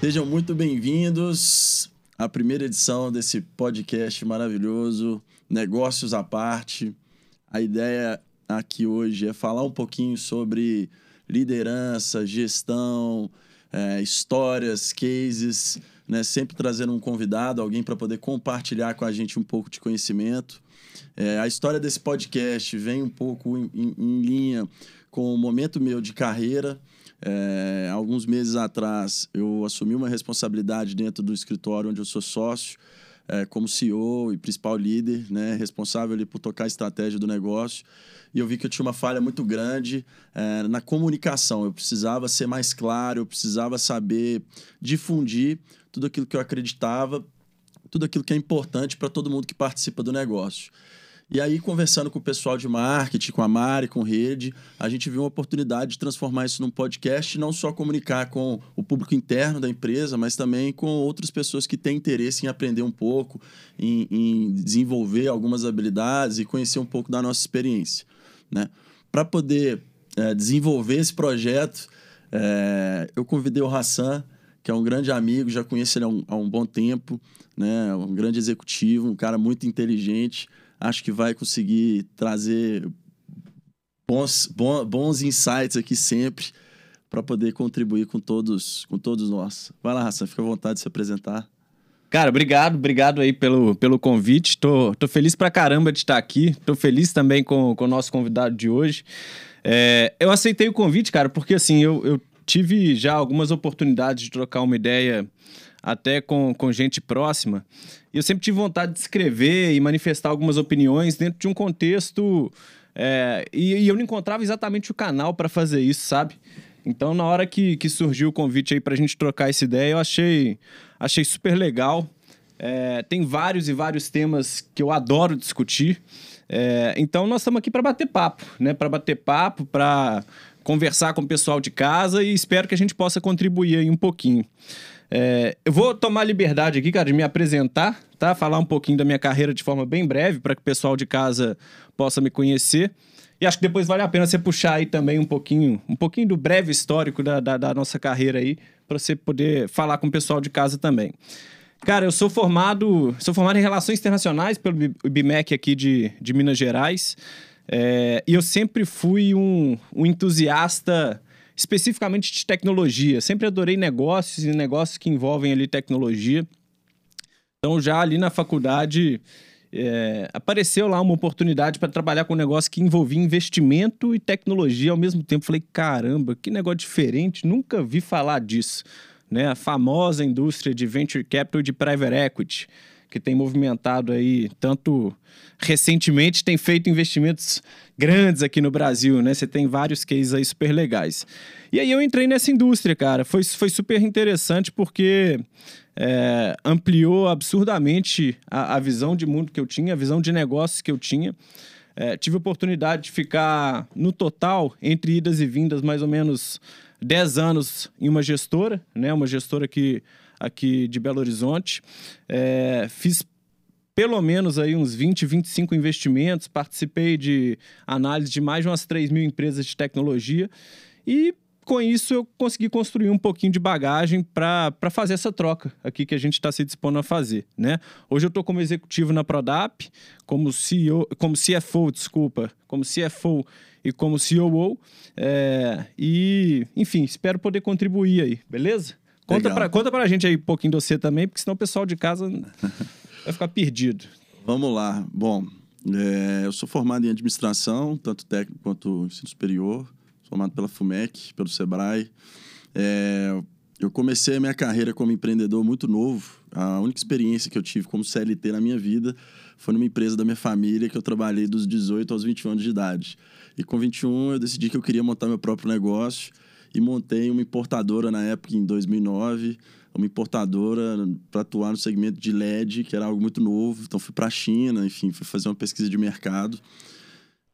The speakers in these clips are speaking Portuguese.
Sejam muito bem-vindos à primeira edição desse podcast maravilhoso, Negócios à Parte. A ideia aqui hoje é falar um pouquinho sobre liderança, gestão, é, histórias, cases, né? sempre trazendo um convidado, alguém para poder compartilhar com a gente um pouco de conhecimento. É, a história desse podcast vem um pouco em, em, em linha com o momento meu de carreira. É, alguns meses atrás, eu assumi uma responsabilidade dentro do escritório onde eu sou sócio, é, como CEO e principal líder, né, responsável ali por tocar a estratégia do negócio. E eu vi que eu tinha uma falha muito grande é, na comunicação. Eu precisava ser mais claro, eu precisava saber difundir tudo aquilo que eu acreditava, tudo aquilo que é importante para todo mundo que participa do negócio. E aí, conversando com o pessoal de marketing, com a Mari, com Rede, a gente viu uma oportunidade de transformar isso num podcast, não só comunicar com o público interno da empresa, mas também com outras pessoas que têm interesse em aprender um pouco, em, em desenvolver algumas habilidades e conhecer um pouco da nossa experiência. Né? Para poder é, desenvolver esse projeto, é, eu convidei o Hassan, que é um grande amigo, já conheço ele há um, há um bom tempo, né? um grande executivo, um cara muito inteligente acho que vai conseguir trazer bons, bons, insights aqui sempre para poder contribuir com todos, com todos nós. Vai lá, Raça, fica à vontade de se apresentar. Cara, obrigado, obrigado aí pelo, pelo convite. Tô, tô feliz pra caramba de estar aqui. Tô feliz também com, com o nosso convidado de hoje. É, eu aceitei o convite, cara, porque assim, eu, eu tive já algumas oportunidades de trocar uma ideia até com, com gente próxima. E eu sempre tive vontade de escrever e manifestar algumas opiniões dentro de um contexto. É, e, e, eu não encontrava exatamente o canal para fazer isso, sabe? Então, na hora que, que surgiu o convite aí para a gente trocar essa ideia, eu achei, achei super legal. É, tem vários e vários temas que eu adoro discutir. É, então, nós estamos aqui para bater papo, né? Para bater papo, para conversar com o pessoal de casa e espero que a gente possa contribuir aí um pouquinho. É, eu vou tomar liberdade aqui, cara, de me apresentar, tá? Falar um pouquinho da minha carreira de forma bem breve, para que o pessoal de casa possa me conhecer. E acho que depois vale a pena você puxar aí também um pouquinho, um pouquinho do breve histórico da, da, da nossa carreira aí, para você poder falar com o pessoal de casa também. Cara, eu sou formado, sou formado em Relações Internacionais pelo IBMEC aqui de, de Minas Gerais. É, e eu sempre fui um, um entusiasta especificamente de tecnologia. Sempre adorei negócios e negócios que envolvem ali tecnologia. Então, já ali na faculdade, é, apareceu lá uma oportunidade para trabalhar com um negócio que envolvia investimento e tecnologia ao mesmo tempo. Falei, caramba, que negócio diferente, nunca vi falar disso. Né? A famosa indústria de venture capital e de private equity que tem movimentado aí, tanto recentemente tem feito investimentos grandes aqui no Brasil, né? Você tem vários cases aí super legais. E aí eu entrei nessa indústria, cara. Foi, foi super interessante porque é, ampliou absurdamente a, a visão de mundo que eu tinha, a visão de negócios que eu tinha. É, tive oportunidade de ficar, no total, entre idas e vindas, mais ou menos 10 anos em uma gestora, né? Uma gestora que aqui de Belo Horizonte. É, fiz pelo menos aí uns 20, 25 investimentos, participei de análise de mais de umas 3 mil empresas de tecnologia e com isso eu consegui construir um pouquinho de bagagem para fazer essa troca aqui que a gente está se dispondo a fazer, né? Hoje eu estou como executivo na Prodap, como CEO, como CFO, desculpa, como CFO e como COO, é, e enfim, espero poder contribuir aí, beleza? Conta pra, conta pra gente aí um pouquinho de você também, porque senão o pessoal de casa vai ficar perdido. Vamos lá. Bom, é, eu sou formado em administração, tanto técnico quanto ensino superior. Formado pela FUMEC, pelo SEBRAE. É, eu comecei a minha carreira como empreendedor muito novo. A única experiência que eu tive como CLT na minha vida foi numa empresa da minha família que eu trabalhei dos 18 aos 21 anos de idade. E com 21 eu decidi que eu queria montar meu próprio negócio e montei uma importadora na época, em 2009, uma importadora para atuar no segmento de LED, que era algo muito novo. Então fui para a China, enfim, fui fazer uma pesquisa de mercado.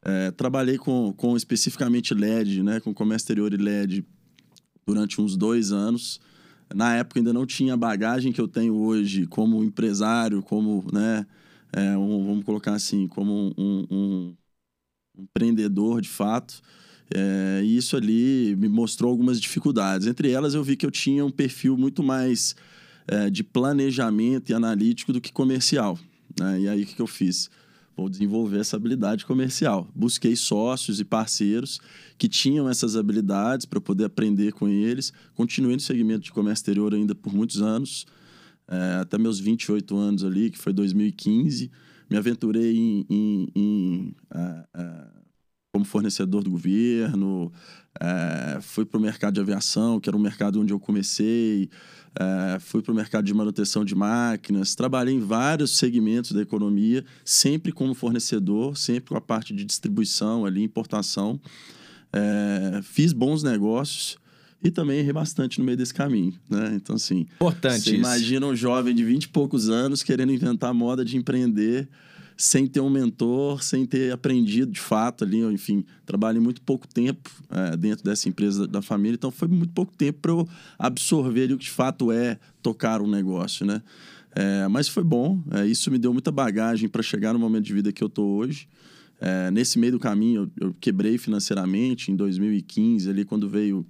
É, trabalhei com, com especificamente LED, né, com comércio exterior e LED durante uns dois anos. Na época ainda não tinha a bagagem que eu tenho hoje como empresário, como, né, é, um, vamos colocar assim, como um, um, um empreendedor de fato. É, e isso ali me mostrou algumas dificuldades. Entre elas, eu vi que eu tinha um perfil muito mais é, de planejamento e analítico do que comercial. Né? E aí, o que, que eu fiz? Vou desenvolver essa habilidade comercial. Busquei sócios e parceiros que tinham essas habilidades para poder aprender com eles. Continuei no segmento de comércio exterior ainda por muitos anos, é, até meus 28 anos ali, que foi 2015. Me aventurei em, em, em uh, uh, como fornecedor do governo, é, fui para o mercado de aviação, que era um mercado onde eu comecei, é, fui para o mercado de manutenção de máquinas, trabalhei em vários segmentos da economia, sempre como fornecedor, sempre com a parte de distribuição ali, importação. É, fiz bons negócios e também errei bastante no meio desse caminho, né? Então, assim... Importante Você imagina um jovem de 20 e poucos anos querendo inventar moda de empreender sem ter um mentor, sem ter aprendido de fato ali, enfim, trabalhei muito pouco tempo é, dentro dessa empresa da família, então foi muito pouco tempo para eu absorver o que de fato é tocar um negócio, né? É, mas foi bom, é, isso me deu muita bagagem para chegar no momento de vida que eu tô hoje. É, nesse meio do caminho, eu, eu, quebrei financeiramente em 2015, ali quando veio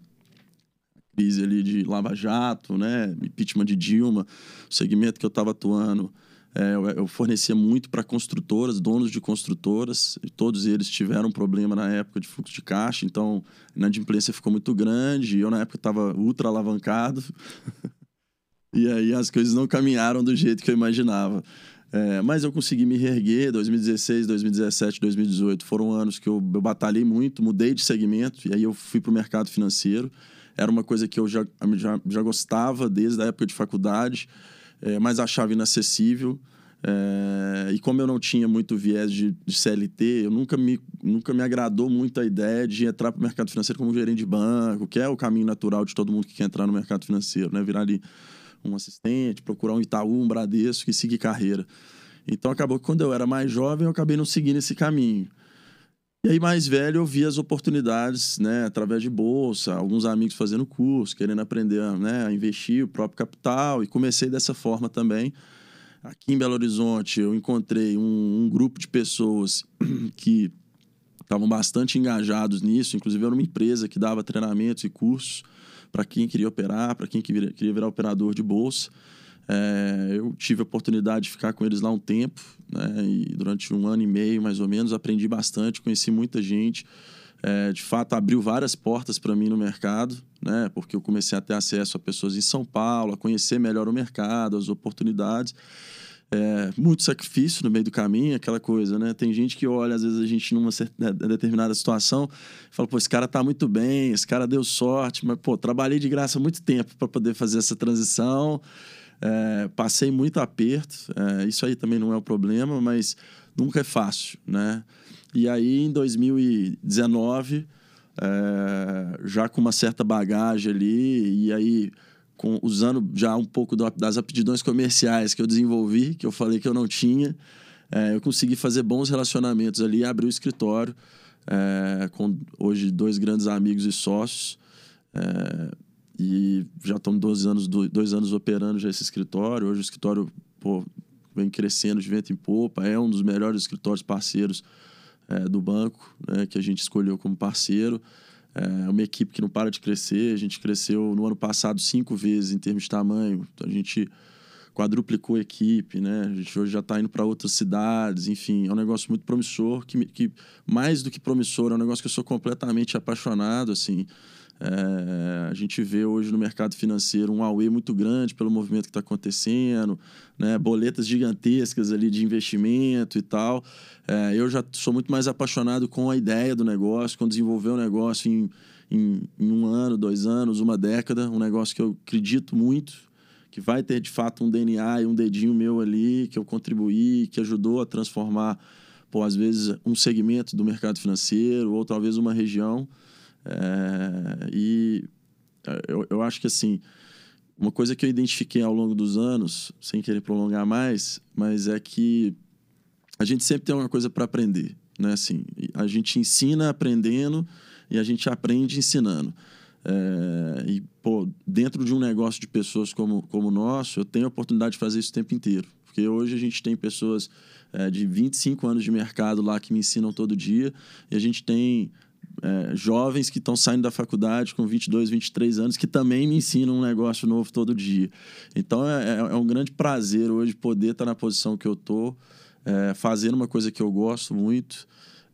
crise ali de Lava Jato, né, impeachment de Dilma, o segmento que eu estava atuando é, eu, fornecia muito para construtoras, donos de construtoras, todos eles tiveram problema na época de fluxo de caixa, então a inadimplência ficou muito grande, eu na época estava ultra alavancado, e aí as coisas não caminharam do jeito que eu imaginava. É, mas eu consegui me reerguer, 2016, 2017, 2018 foram anos que eu, eu batalhei muito, mudei de segmento, e aí eu fui para o mercado financeiro. Era uma coisa que eu já, já, já gostava desde a época de faculdade, é, mas achava inacessível. É, e como eu não tinha muito viés de, de, CLT, eu nunca me, nunca me agradou muito a ideia de entrar para o mercado financeiro como gerente de banco, que é o caminho natural de todo mundo que quer entrar no mercado financeiro, né? Virar ali um assistente, procurar um Itaú, um Bradesco e seguir carreira. Então acabou que quando eu era mais jovem, eu acabei não seguindo esse caminho. E aí, mais velho, eu vi as oportunidades, né, através de bolsa, alguns amigos fazendo curso, querendo aprender né, a investir o próprio capital, e comecei dessa forma também. Aqui em Belo Horizonte, eu encontrei um, um grupo de pessoas que estavam bastante engajados nisso, inclusive era uma empresa que dava treinamentos e cursos para quem queria operar, para quem queria virar operador de bolsa. É, eu tive a oportunidade de ficar com eles lá um tempo, né? E durante um ano e meio, mais ou menos, aprendi bastante, conheci muita gente. É, de fato, abriu várias portas para mim no mercado, né? Porque eu comecei a ter acesso a pessoas em São Paulo, a conhecer melhor o mercado, as oportunidades. É, muito sacrifício no meio do caminho, aquela coisa, né? Tem gente que olha, às vezes, a gente numa né, determinada situação fala, pô, esse cara tá muito bem, esse cara deu sorte, mas, pô, trabalhei de graça muito tempo para poder fazer essa transição. É, passei muito aperto, é, isso aí também não é o problema, mas nunca é fácil, né? E aí, em 2019, é, já com uma certa bagagem ali, e aí com, usando já um pouco do, das aptidões comerciais que eu desenvolvi, que eu falei que eu não tinha, é, eu consegui fazer bons relacionamentos ali, abrir o escritório é, com hoje dois grandes amigos e sócios. E já estamos dois anos, dois anos operando já esse escritório. Hoje o escritório pô, vem crescendo de vento em popa, é um dos melhores escritórios parceiros é, do banco, né, que a gente escolheu como parceiro. É uma equipe que não para de crescer. A gente cresceu no ano passado cinco vezes em termos de tamanho. A gente quadruplicou a equipe, né? A gente hoje já está indo para outras cidades, enfim, é um negócio muito promissor, que, que mais do que promissor, é um negócio que eu sou completamente apaixonado, assim. É, a gente vê hoje no mercado financeiro um auê muito grande pelo movimento que está acontecendo, né? boletas gigantescas ali de investimento e tal. É, eu já sou muito mais apaixonado com a ideia do negócio, com desenvolver o um negócio em, em, em, um ano, dois anos, uma década, um negócio que eu acredito muito, que vai ter de fato um DNA e um dedinho meu ali, que eu contribuí, que ajudou a transformar, pô, às vezes, um segmento do mercado financeiro, ou talvez uma região. É, e é, eu, eu acho que assim, uma coisa que eu identifiquei ao longo dos anos, sem querer prolongar mais, mas é que a gente sempre tem uma coisa para aprender, né? Assim, a gente ensina aprendendo e a gente aprende ensinando. É, e, pô, dentro de um negócio de pessoas como, como o nosso, eu tenho a oportunidade de fazer isso o tempo inteiro. Porque hoje a gente tem pessoas é, de 25 anos de mercado lá que me ensinam todo dia e a gente tem é, jovens que estão saindo da faculdade com 22, 23 anos, que também me ensinam um negócio novo todo dia. Então é, é, é um grande prazer hoje poder estar na posição que eu estou, é, fazendo uma coisa que eu gosto muito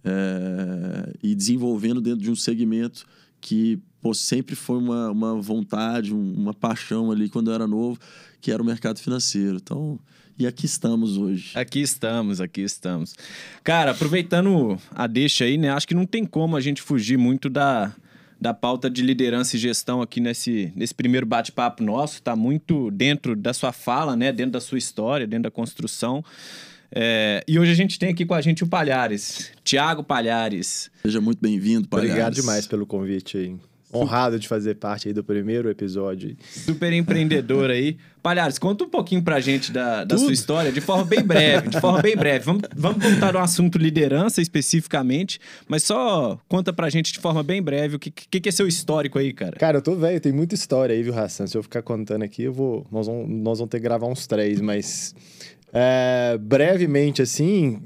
é, e desenvolvendo dentro de um segmento que pô, sempre foi uma, uma vontade, uma paixão ali quando eu era novo, que era o mercado financeiro. Então, e aqui estamos hoje. Aqui estamos, aqui estamos. Cara, aproveitando a deixa aí, né? Acho que não tem como a gente fugir muito da, da pauta de liderança e gestão aqui nesse, nesse primeiro bate-papo nosso. Tá muito dentro da sua fala, né? Dentro da sua história, dentro da construção. É, e hoje a gente tem aqui com a gente o Palhares, Tiago Palhares. Seja muito bem-vindo, Palhares. Obrigado demais pelo convite aí honrado de fazer parte aí do primeiro episódio. Super empreendedor aí. Palhares, conta um pouquinho pra gente da, da sua história, de forma bem breve, de forma bem breve. Vamos, vamos voltar ao assunto liderança especificamente, mas só conta pra gente de forma bem breve o que, que, que é seu histórico aí, cara. Cara, eu tô velho, tem muita história aí, viu, Hassan? Se eu ficar contando aqui, eu vou. Nós vamos, nós vamos ter que gravar uns três, mas. É, brevemente, assim,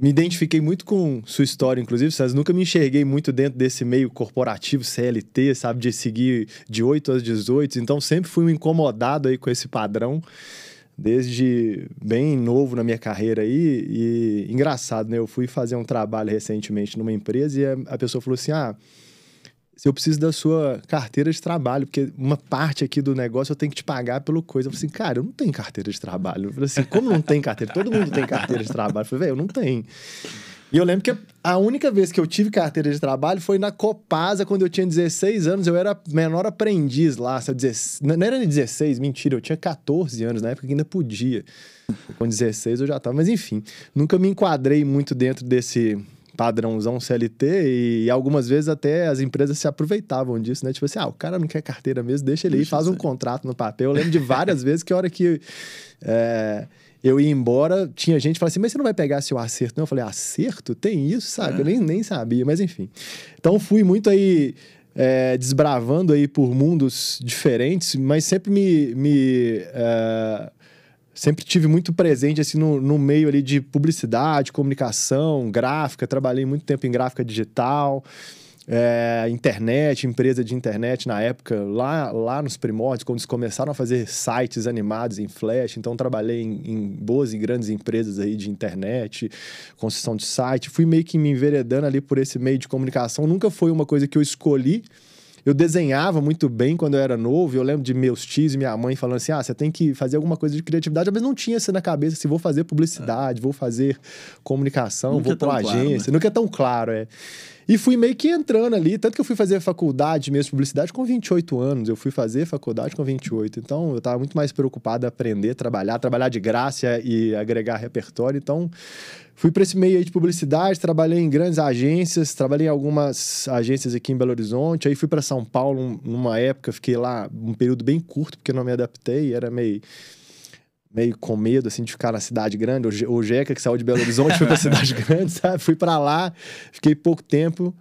me identifiquei muito com sua história, inclusive, César. Nunca me enxerguei muito dentro desse meio corporativo, CLT, sabe? De seguir de 8 às 18. Então, sempre fui um incomodado aí com esse padrão, desde bem novo na minha carreira aí. E engraçado, né? Eu fui fazer um trabalho recentemente numa empresa e a pessoa falou assim: ah se eu preciso da sua carteira de trabalho, porque uma parte aqui do negócio eu tenho que te pagar pelo coisa. Eu falei assim, cara, eu não tenho carteira de trabalho. Eu falei assim, como não tem carteira? Todo mundo tem carteira de trabalho. Eu falei, velho, eu não tenho. E eu lembro que a única vez que eu tive carteira de trabalho foi na Copasa, quando eu tinha 16 anos. Eu era menor aprendiz lá. Não era nem 16, mentira. Eu tinha 14 anos, na época que ainda podia. Com 16 eu já tava. Mas enfim, nunca me enquadrei muito dentro desse padrãozão CLT e algumas vezes até as empresas se aproveitavam disso, né? Tipo assim, ah, o cara não quer carteira mesmo, deixa ele aí, faz um contrato no papel. Eu lembro de várias vezes que a hora que é, eu ia embora, tinha gente que falava assim, mas você não vai pegar seu acerto? Não, eu falei, acerto? Tem isso, sabe? É. Eu nem, nem sabia, mas enfim. Então fui muito aí é, desbravando aí por mundos diferentes, mas sempre me... me é, sempre tive muito presente assim no, no meio ali de publicidade, comunicação, gráfica. Trabalhei muito tempo em gráfica digital, é, internet, empresa de internet na época, lá, lá nos primórdios, quando eles começaram a fazer sites animados em Flash. Então, trabalhei em, em boas e grandes empresas aí de internet, construção de site. Fui meio que me enveredando ali por esse meio de comunicação. Nunca foi uma coisa que eu escolhi eu desenhava muito bem quando eu era novo. Eu lembro de meus tios e minha mãe falando assim: ah, você tem que fazer alguma coisa de criatividade, mas não tinha isso na cabeça se assim, vou fazer publicidade, é. vou fazer comunicação, Nunca vou é para agência. Claro, né? Nunca é tão claro, é. E fui meio que entrando ali, tanto que eu fui fazer faculdade mesmo de publicidade com 28 anos. Eu fui fazer faculdade com 28. Então, eu estava muito mais preocupado em aprender, trabalhar, trabalhar de graça e agregar repertório. Então, fui para esse meio aí de publicidade, trabalhei em grandes agências, trabalhei em algumas agências aqui em Belo Horizonte. Aí fui para São Paulo numa época, fiquei lá um período bem curto, porque não me adaptei, era meio meio com medo, assim, de ficar na cidade grande. O Jeca, que saiu de Belo Horizonte, foi pra cidade grande, sabe? Fui para lá, fiquei pouco tempo.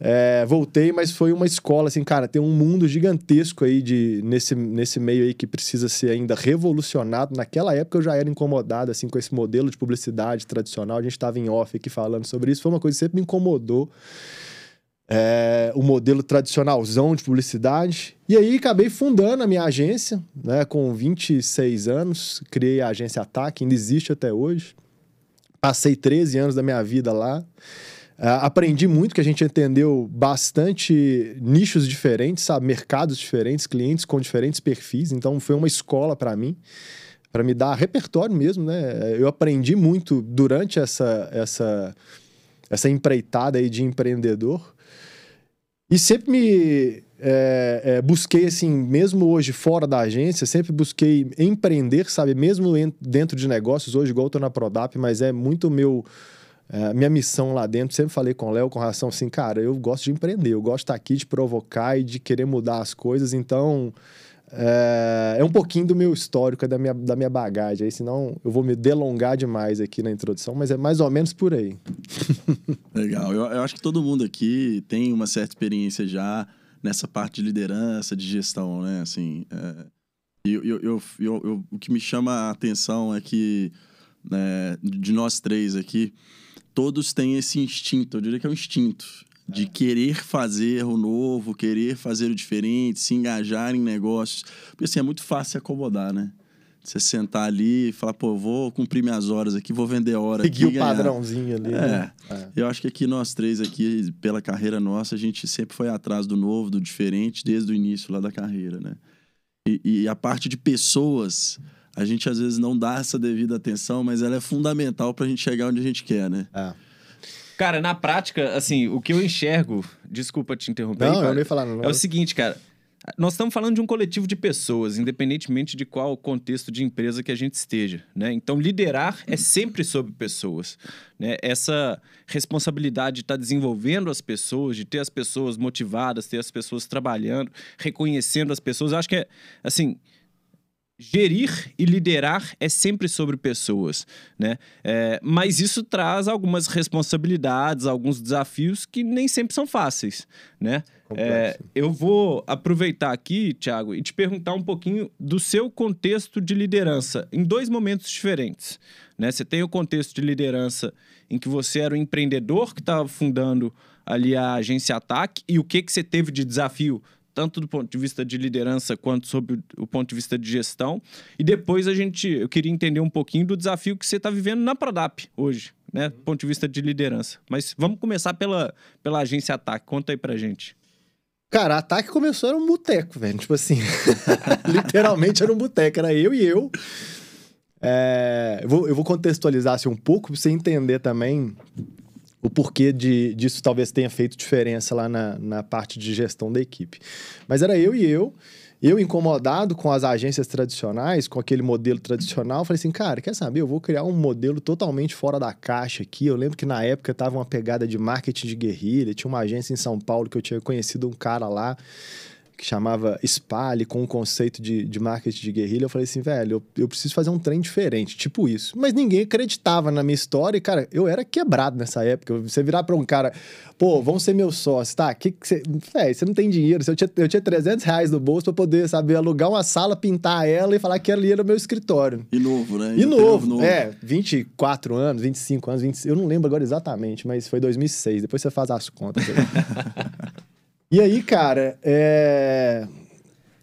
É, voltei, mas foi uma escola, assim, cara, tem um mundo gigantesco aí de, nesse, nesse meio aí que precisa ser ainda revolucionado. Naquela época eu já era incomodado, assim, com esse modelo de publicidade tradicional. A gente estava em off aqui falando sobre isso. Foi uma coisa que sempre me incomodou é, o modelo tradicionalzão de publicidade. E aí acabei fundando a minha agência, né, com 26 anos, criei a agência Ataque, ainda existe até hoje. Passei 13 anos da minha vida lá. É, aprendi muito, que a gente entendeu bastante nichos diferentes, sabe? mercados diferentes, clientes com diferentes perfis. Então foi uma escola para mim, para me dar repertório mesmo, né? Eu aprendi muito durante essa essa essa empreitada aí de empreendedor. E sempre me é, é, busquei, assim, mesmo hoje fora da agência, sempre busquei empreender, sabe? Mesmo dentro de negócios, hoje, igual eu tô na Prodap, mas é muito meu. É, minha missão lá dentro, sempre falei com o Léo com relação assim, cara, eu gosto de empreender, eu gosto de estar aqui, de provocar e de querer mudar as coisas, então é, é, um pouquinho do meu histórico, é da minha, da minha bagagem. Aí, senão eu vou me delongar demais aqui na introdução, mas é mais ou menos por aí. Legal. Eu, eu acho que todo mundo aqui tem uma certa experiência já nessa parte de liderança, de gestão, né? Assim, é, eu, eu, eu, eu, o que me chama a atenção é que, né, de nós três aqui, todos têm esse instinto, eu diria que é um instinto, de querer fazer o novo, querer fazer o diferente, se engajar em negócios. Porque assim, é muito fácil se acomodar, né? Você sentar ali e falar, pô, vou cumprir minhas horas aqui, vou vender hora Seguir aqui. o padrãozinho ali. É. Né? é. Eu acho que aqui nós três aqui, pela carreira nossa, a gente sempre foi atrás do novo, do diferente, desde o início lá da carreira, né? E, e a parte de pessoas, a gente às vezes não dá essa devida atenção, mas ela é fundamental pra gente chegar onde a gente quer, né? É. Cara, na prática, assim, o que eu enxergo. Desculpa te interromper. Não, aí, cara, eu não ia falar, não. É o seguinte, cara. Nós estamos falando de um coletivo de pessoas, independentemente de qual contexto de empresa que a gente esteja, né? Então, liderar é sempre sobre pessoas, né? Essa responsabilidade de estar desenvolvendo as pessoas, de ter as pessoas motivadas, ter as pessoas trabalhando, reconhecendo as pessoas, eu acho que é, assim, gerir e liderar é sempre sobre pessoas, né? É, mas isso traz algumas responsabilidades, alguns desafios que nem sempre são fáceis, né? É, eu vou aproveitar aqui, Thiago, e te perguntar um pouquinho do seu contexto de liderança em dois momentos diferentes, né? Você tem o contexto de liderança em que você era um empreendedor que estava fundando ali a agência Ataque e o que que você teve de desafio tanto do ponto de vista de liderança quanto sob o ponto de vista de gestão. E depois a gente, eu queria entender um pouquinho do desafio que você está vivendo na Prodap hoje, né, do ponto de vista de liderança. Mas vamos começar pela, pela agência Ataque. Conta aí pra gente. Cara, ataque começou era um boteco, velho. Tipo assim, literalmente era um boteco. Era eu e eu. É, eu, vou, eu vou contextualizar assim, um pouco pra você entender também o porquê de, disso talvez tenha feito diferença lá na, na parte de gestão da equipe. Mas era eu e eu, eu incomodado com as agências tradicionais, com aquele modelo tradicional, falei assim, cara, quer saber? Eu vou criar um modelo totalmente fora da caixa aqui. Eu lembro que na época tava uma pegada de marketing de guerrilha, tinha uma agência em São Paulo que eu tinha conhecido um cara lá que chamava Spale, com o conceito de, de marketing de guerrilha. Eu falei assim, velho, eu, eu preciso fazer um trem diferente, tipo isso. Mas ninguém acreditava na minha história e, cara, eu era quebrado nessa época. Você virar pra um cara, pô, vão ser meus sócios, tá? Que, que você... Véio, você não tem dinheiro. Eu tinha, eu tinha 300 reais no bolso pra poder, sabe, alugar uma sala, pintar ela e falar que ali era o meu escritório. E novo, né? E, e novo, novo, é. 24 anos, 25 anos, 25, eu não lembro agora exatamente, mas foi 2006. Depois você faz as contas. E aí, cara, é...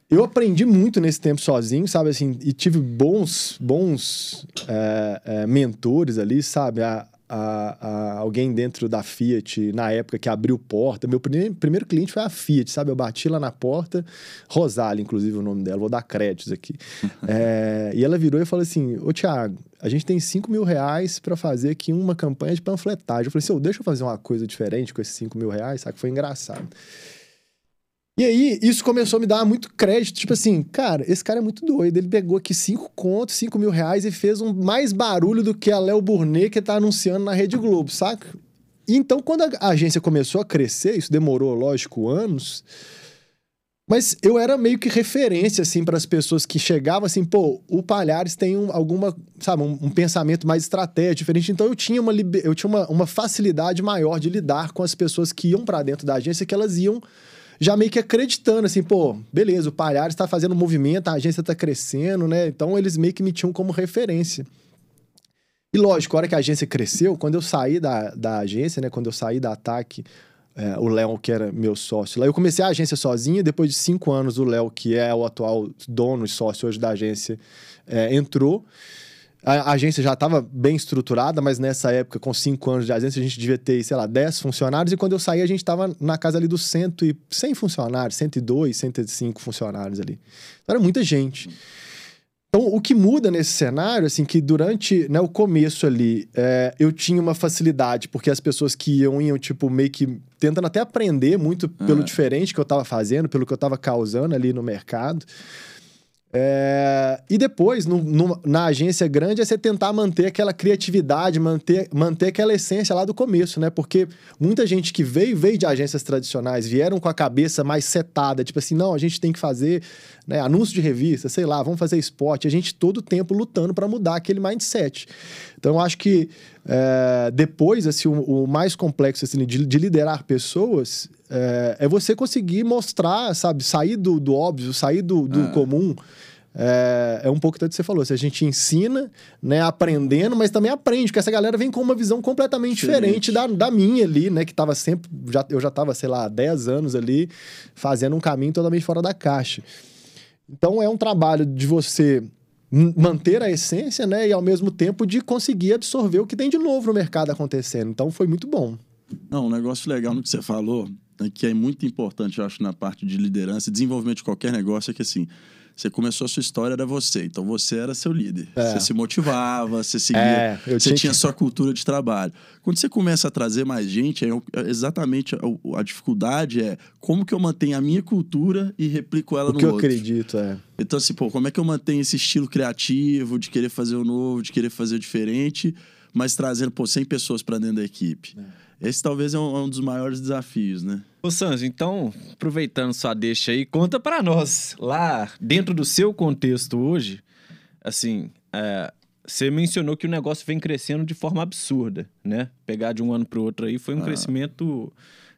eu aprendi muito nesse tempo sozinho, sabe? Assim, e tive bons, bons é, é, mentores ali, sabe? A, a, a, alguém dentro da Fiat, na época que abriu porta. Meu primeiro, primeiro cliente foi a Fiat, sabe? Eu bati lá na porta, Rosália, inclusive, o nome dela, vou dar créditos aqui. é, e ela virou e falou assim: Ô Tiago, a gente tem 5 mil reais para fazer aqui uma campanha de panfletagem. Eu falei assim: oh, deixa eu fazer uma coisa diferente com esses 5 mil reais, sabe? Foi engraçado. E aí, isso começou a me dar muito crédito. Tipo assim, cara, esse cara é muito doido. Ele pegou aqui cinco contos, cinco mil reais e fez um mais barulho do que a Léo Burnet que tá anunciando na Rede Globo, saca? E então, quando a agência começou a crescer, isso demorou, lógico, anos. Mas eu era meio que referência, assim, para as pessoas que chegavam assim, pô, o Palhares tem um, alguma, sabe, um, um, pensamento mais estratégico, diferente. Então eu tinha, uma, eu tinha uma, uma facilidade maior de lidar com as pessoas que iam para dentro da agência, que elas iam já meio que acreditando, assim, pô, beleza, o Palhares está fazendo movimento, a agência está crescendo, né? Então eles meio que me tinham como referência. E lógico, a hora que a agência cresceu, quando eu saí da, da agência, né? Quando eu saí da Ataque, é, o Léo, que era meu sócio lá, eu comecei a agência sozinha, depois de cinco anos, o Léo, que é o atual dono e sócio hoje da agência, é, entrou. A, agência já estava bem estruturada, mas nessa época, com cinco anos de agência, a gente devia ter, sei lá, 10 funcionários. E quando eu saí, a gente estava na casa ali dos 100, e 100 funcionários, 102, 105 funcionários ali. Então, era muita gente. Então, o que muda nesse cenário, assim, que durante né, o começo ali, é, eu tinha uma facilidade, porque as pessoas que iam, iam, tipo, meio que tentando até aprender muito pelo diferente que eu estava fazendo, pelo que eu estava causando ali no mercado. É, e depois, no, no, na agência grande, é você tentar manter aquela criatividade, manter, manter aquela essência lá do começo, né? Porque muita gente que veio, veio de agências tradicionais, vieram com a cabeça mais setada, tipo assim, não, a gente tem que fazer né, anúncio de revista, sei lá, vamos fazer esporte. A gente todo tempo lutando para mudar aquele mindset. Então, eu acho que é, depois, assim, o, o, mais complexo assim, de, de liderar pessoas é, é, você conseguir mostrar, sabe, sair do, do óbvio, sair do, do é. comum é, é um pouco do que você falou. Se a gente ensina, né, aprendendo, mas também aprende, porque essa galera vem com uma visão completamente diferente, diferente da, da minha ali, né? Que tava sempre. Já, eu já tava, sei lá, 10 anos ali, fazendo um caminho totalmente fora da caixa. Então é um trabalho de você manter a essência, né? E ao mesmo tempo de conseguir absorver o que tem de novo no mercado acontecendo. Então foi muito bom. Não, um negócio legal no que você falou, que é muito importante, eu acho, na parte de liderança e desenvolvimento de qualquer negócio, é que assim você começou a sua história, era você. Então você era seu líder. É. Você se motivava, você seguia. É, você tinha, tinha que... sua cultura de trabalho. Quando você começa a trazer mais gente, é, é exatamente a, a, dificuldade é como que eu mantenho a minha cultura e replico ela o no que outro. eu acredito, é. Então, assim, pô, como é que eu mantenho esse estilo criativo, de querer fazer o novo, de querer fazer o diferente, mas trazendo, pô, 100 pessoas para dentro da equipe? É. Esse talvez é um, é um dos maiores desafios, né? Ô Sanz, então, aproveitando sua deixa aí, conta para nós, lá dentro do seu contexto hoje, assim, é, você mencionou que o negócio vem crescendo de forma absurda, né? Pegar de um ano para o outro aí foi um ah. crescimento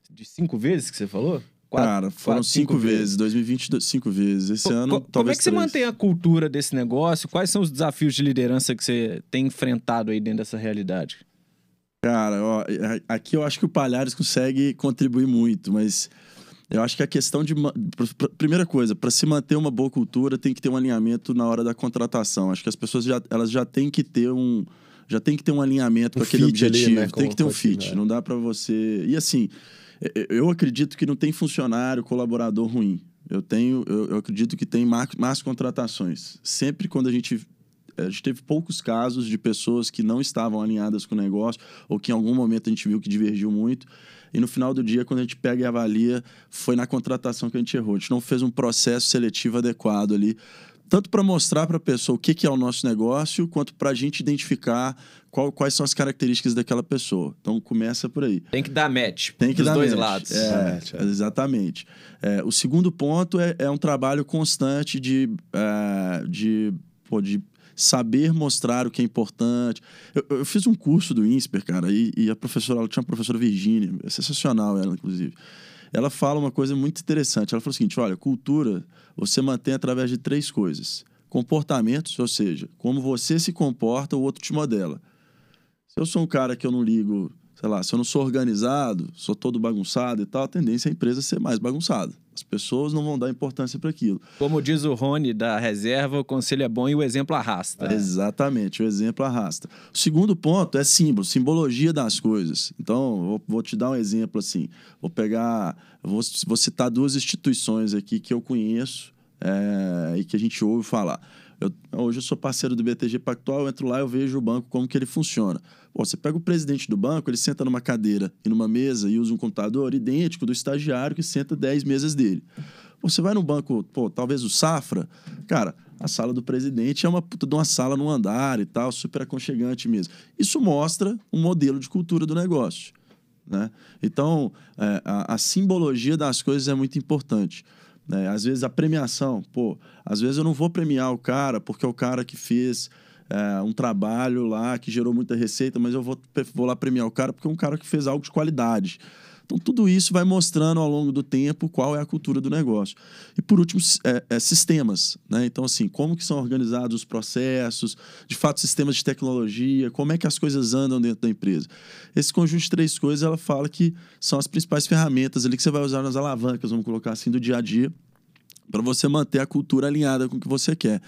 de cinco vezes que você falou? Quatro, Cara, foram quatro, cinco, cinco vezes. vezes. 2020, cinco vezes. Esse Co ano, co talvez Como é que três. você mantém a cultura desse negócio? Quais são os desafios de liderança que você tem enfrentado aí dentro dessa realidade? Cara, ó, aqui eu acho que o Palhares consegue contribuir muito, mas eu acho que a questão de. Primeira coisa, para se manter uma boa cultura, tem que ter um alinhamento na hora da contratação. Acho que as pessoas já, elas já têm que ter um. Já tem que ter um alinhamento um com aquele objetivo. Ali, né? Tem que ter um fit. Né? Não dá para você. E assim, eu acredito que não tem funcionário, colaborador ruim. Eu tenho, eu, eu acredito que tem más, más contratações. Sempre quando a gente a gente teve poucos casos de pessoas que não estavam alinhadas com o negócio ou que em algum momento a gente viu que divergiu muito. E no final do dia, quando a gente pega e avalia, foi na contratação que a gente errou. A gente não fez um processo seletivo adequado ali, tanto para mostrar para a pessoa o que, que, é o nosso negócio, quanto para a gente identificar qual, quais são as características daquela pessoa. Então começa por aí. Tem que dar match. Tem que dar dois match. lados. É, match, é. Exatamente. É, o segundo ponto é, é, um trabalho constante de, é, de, pô, de saber mostrar o que é importante. Eu, eu fiz um curso do INSPER, cara, e, e a professora, ela tinha uma professora Virgínia, é sensacional ela, inclusive. Ela fala uma coisa muito interessante. Ela falou o seguinte: olha, cultura você mantém através de três coisas: comportamentos, ou seja, como você se comporta, o outro te modela. Se eu sou um cara que eu não ligo, sei lá, se eu não sou organizado, sou todo bagunçado e tal, a tendência é a empresa ser mais bagunçada. As pessoas não vão dar importância para aquilo. Como diz o Rony da reserva, o conselho é bom e o exemplo arrasta. É. Exatamente, o exemplo arrasta. O segundo ponto é símbolo, simbologia das coisas. Então, vou, vou te dar um exemplo assim. Vou pegar, vou, vou citar duas instituições aqui que eu conheço é, e que a gente ouve falar. Eu, hoje eu sou parceiro do BTG Pactual, eu entro lá e vejo o banco como que ele funciona. Você pega o presidente do banco, ele senta numa cadeira e numa mesa e usa um computador idêntico do estagiário que senta 10 mesas dele. Você vai no banco, pô, talvez o Safra, cara, a sala do presidente é uma puta de uma sala no andar e tal, super aconchegante mesmo. Isso mostra um modelo de cultura do negócio. Né? Então, é, a, a simbologia das coisas é muito importante. Né? Às vezes a premiação, pô, às vezes eu não vou premiar o cara porque é o cara que fez é, um trabalho lá que gerou muita receita, mas eu vou, vou lá premiar o cara porque é um cara que fez algo de qualidade. Então, tudo isso vai mostrando ao longo do tempo qual é a cultura do negócio. E, por último, é, é, sistemas. Né? Então, assim, como que são organizados os processos, de fato, sistemas de tecnologia, como é que as coisas andam dentro da empresa. Esse conjunto de três coisas, ela fala que são as principais ferramentas ali que você vai usar nas alavancas, vamos colocar assim, do dia a dia, para você manter a cultura alinhada com o que você quer.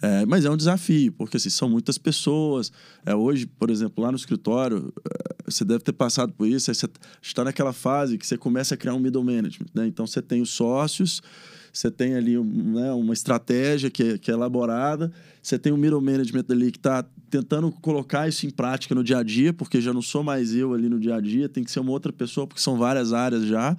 É, mas é um desafio, porque assim, são muitas pessoas. É, hoje, por exemplo, lá no escritório, é, você deve ter passado por isso, você está naquela fase que você começa a criar um middle management. Né? Então, você tem os sócios, você tem ali né, uma estratégia que é, que é elaborada, você tem um middle management ali que está tentando colocar isso em prática no dia a dia, porque já não sou mais eu ali no dia a dia, tem que ser uma outra pessoa, porque são várias áreas já.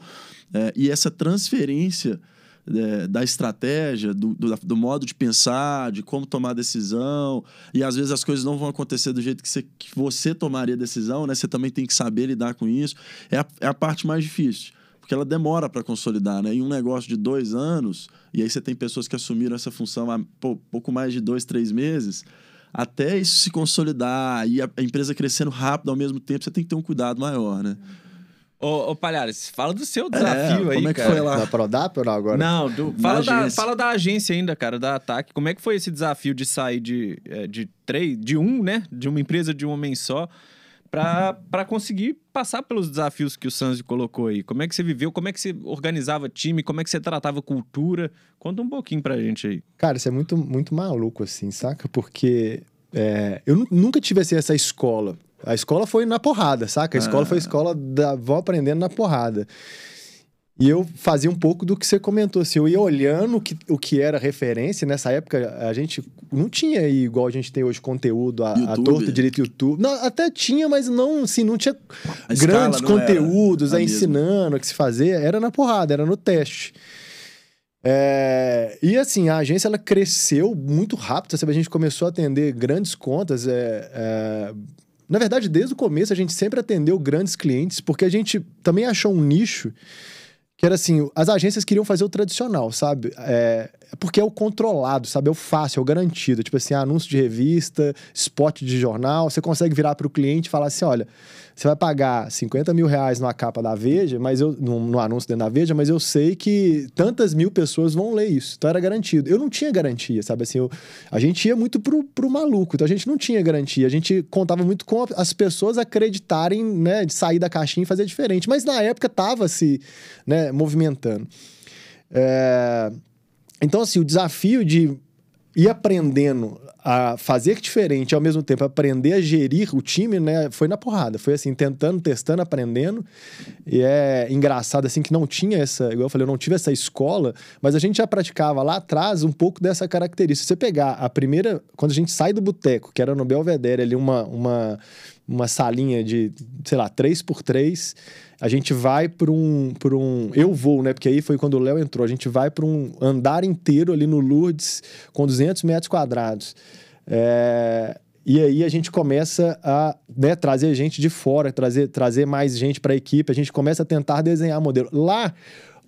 É, e essa transferência é, da estratégia, do, do, do, modo de pensar, de como tomar decisão. E às vezes as coisas não vão acontecer do jeito que você, que você tomaria decisão, né? Você também tem que saber lidar com isso. É a, é a parte mais difícil. Porque ela demora para consolidar, né? Em um negócio de dois anos, e aí você tem pessoas que assumiram essa função há pô, pouco mais de dois, três meses, até isso se consolidar e a, empresa crescendo rápido ao mesmo tempo, você tem que ter um cuidado maior, né? Ô, ô Palhares, fala do seu desafio É, aí, como é que cara. foi lá? Na Prodap ou não agora? Não, do- fala, da, agência. fala da agência ainda, cara, da Ataque. Como é que foi esse desafio de sair de, é, de três, de um, né? De uma empresa de um homem só, pra, pra conseguir passar pelos desafios que o Sanzi colocou aí? Como é que você viveu? Como é que você organizava time? Como é que você tratava cultura? Conta um pouquinho pra gente aí. Cara, isso é muito, muito maluco, assim, saca? Porque é, eu nu- nunca tive assim, essa escola. A escola foi na porrada, saca? A escola Ah. foi a escola da vó aprendendo na porrada. E eu fazia um pouco do que você comentou, assim, eu ia olhando o que, o que era referência. Nessa época, a gente não tinha aí, igual a gente tem hoje, conteúdo, a, a direito YouTube. Não, até tinha, mas não, assim, não tinha A grandes não conteúdos a ensinando o que se fazia. Era na porrada, era no teste. É, e assim, a agência ela cresceu muito rápido, sabe? A gente começou a atender grandes contas. é, é, Na verdade, desde o começo, a gente sempre atendeu grandes clientes, porque a gente também achou um nicho que era assim: as agências queriam fazer o tradicional, sabe? É, porque é o controlado, sabe? É o fácil, é o garantido. Tipo assim, anúncio de revista, spot de jornal. Você consegue virar para o cliente e falar assim: olha, você vai pagar 50 mil reais numa capa da Veja, mas eu, no, no anúncio dentro da Veja, mas eu sei que tantas mil pessoas vão ler isso. Então era garantido. Eu não tinha garantia, sabe? Assim, eu- a gente ia muito pro, pro maluco, então a gente não tinha garantia. A gente contava muito com as pessoas acreditarem, né, de sair da caixinha e fazer diferente. Mas na época tava se, né, movimentando. É, Então, assim, o desafio de ir aprendendo a fazer diferente e ao mesmo tempo aprender a gerir o time, né, foi na porrada. Foi assim, tentando, testando, aprendendo. E é engraçado, assim, que não tinha essa, igual eu falei, eu não tive essa escola, mas a gente já praticava lá atrás um pouco dessa característica. Se você pegar a primeira, quando a gente sai do boteco, que era no Belvedere, ali uma, uma, uma salinha de, sei lá, 3x3, a gente vai para um, um. Eu vou, né? Porque aí foi quando o Léo entrou. A gente vai para um andar inteiro ali no Lourdes, com 200 metros quadrados. É, E aí a gente começa a né, trazer gente de fora, trazer, trazer mais gente para a equipe. A gente começa a tentar desenhar modelo. Lá,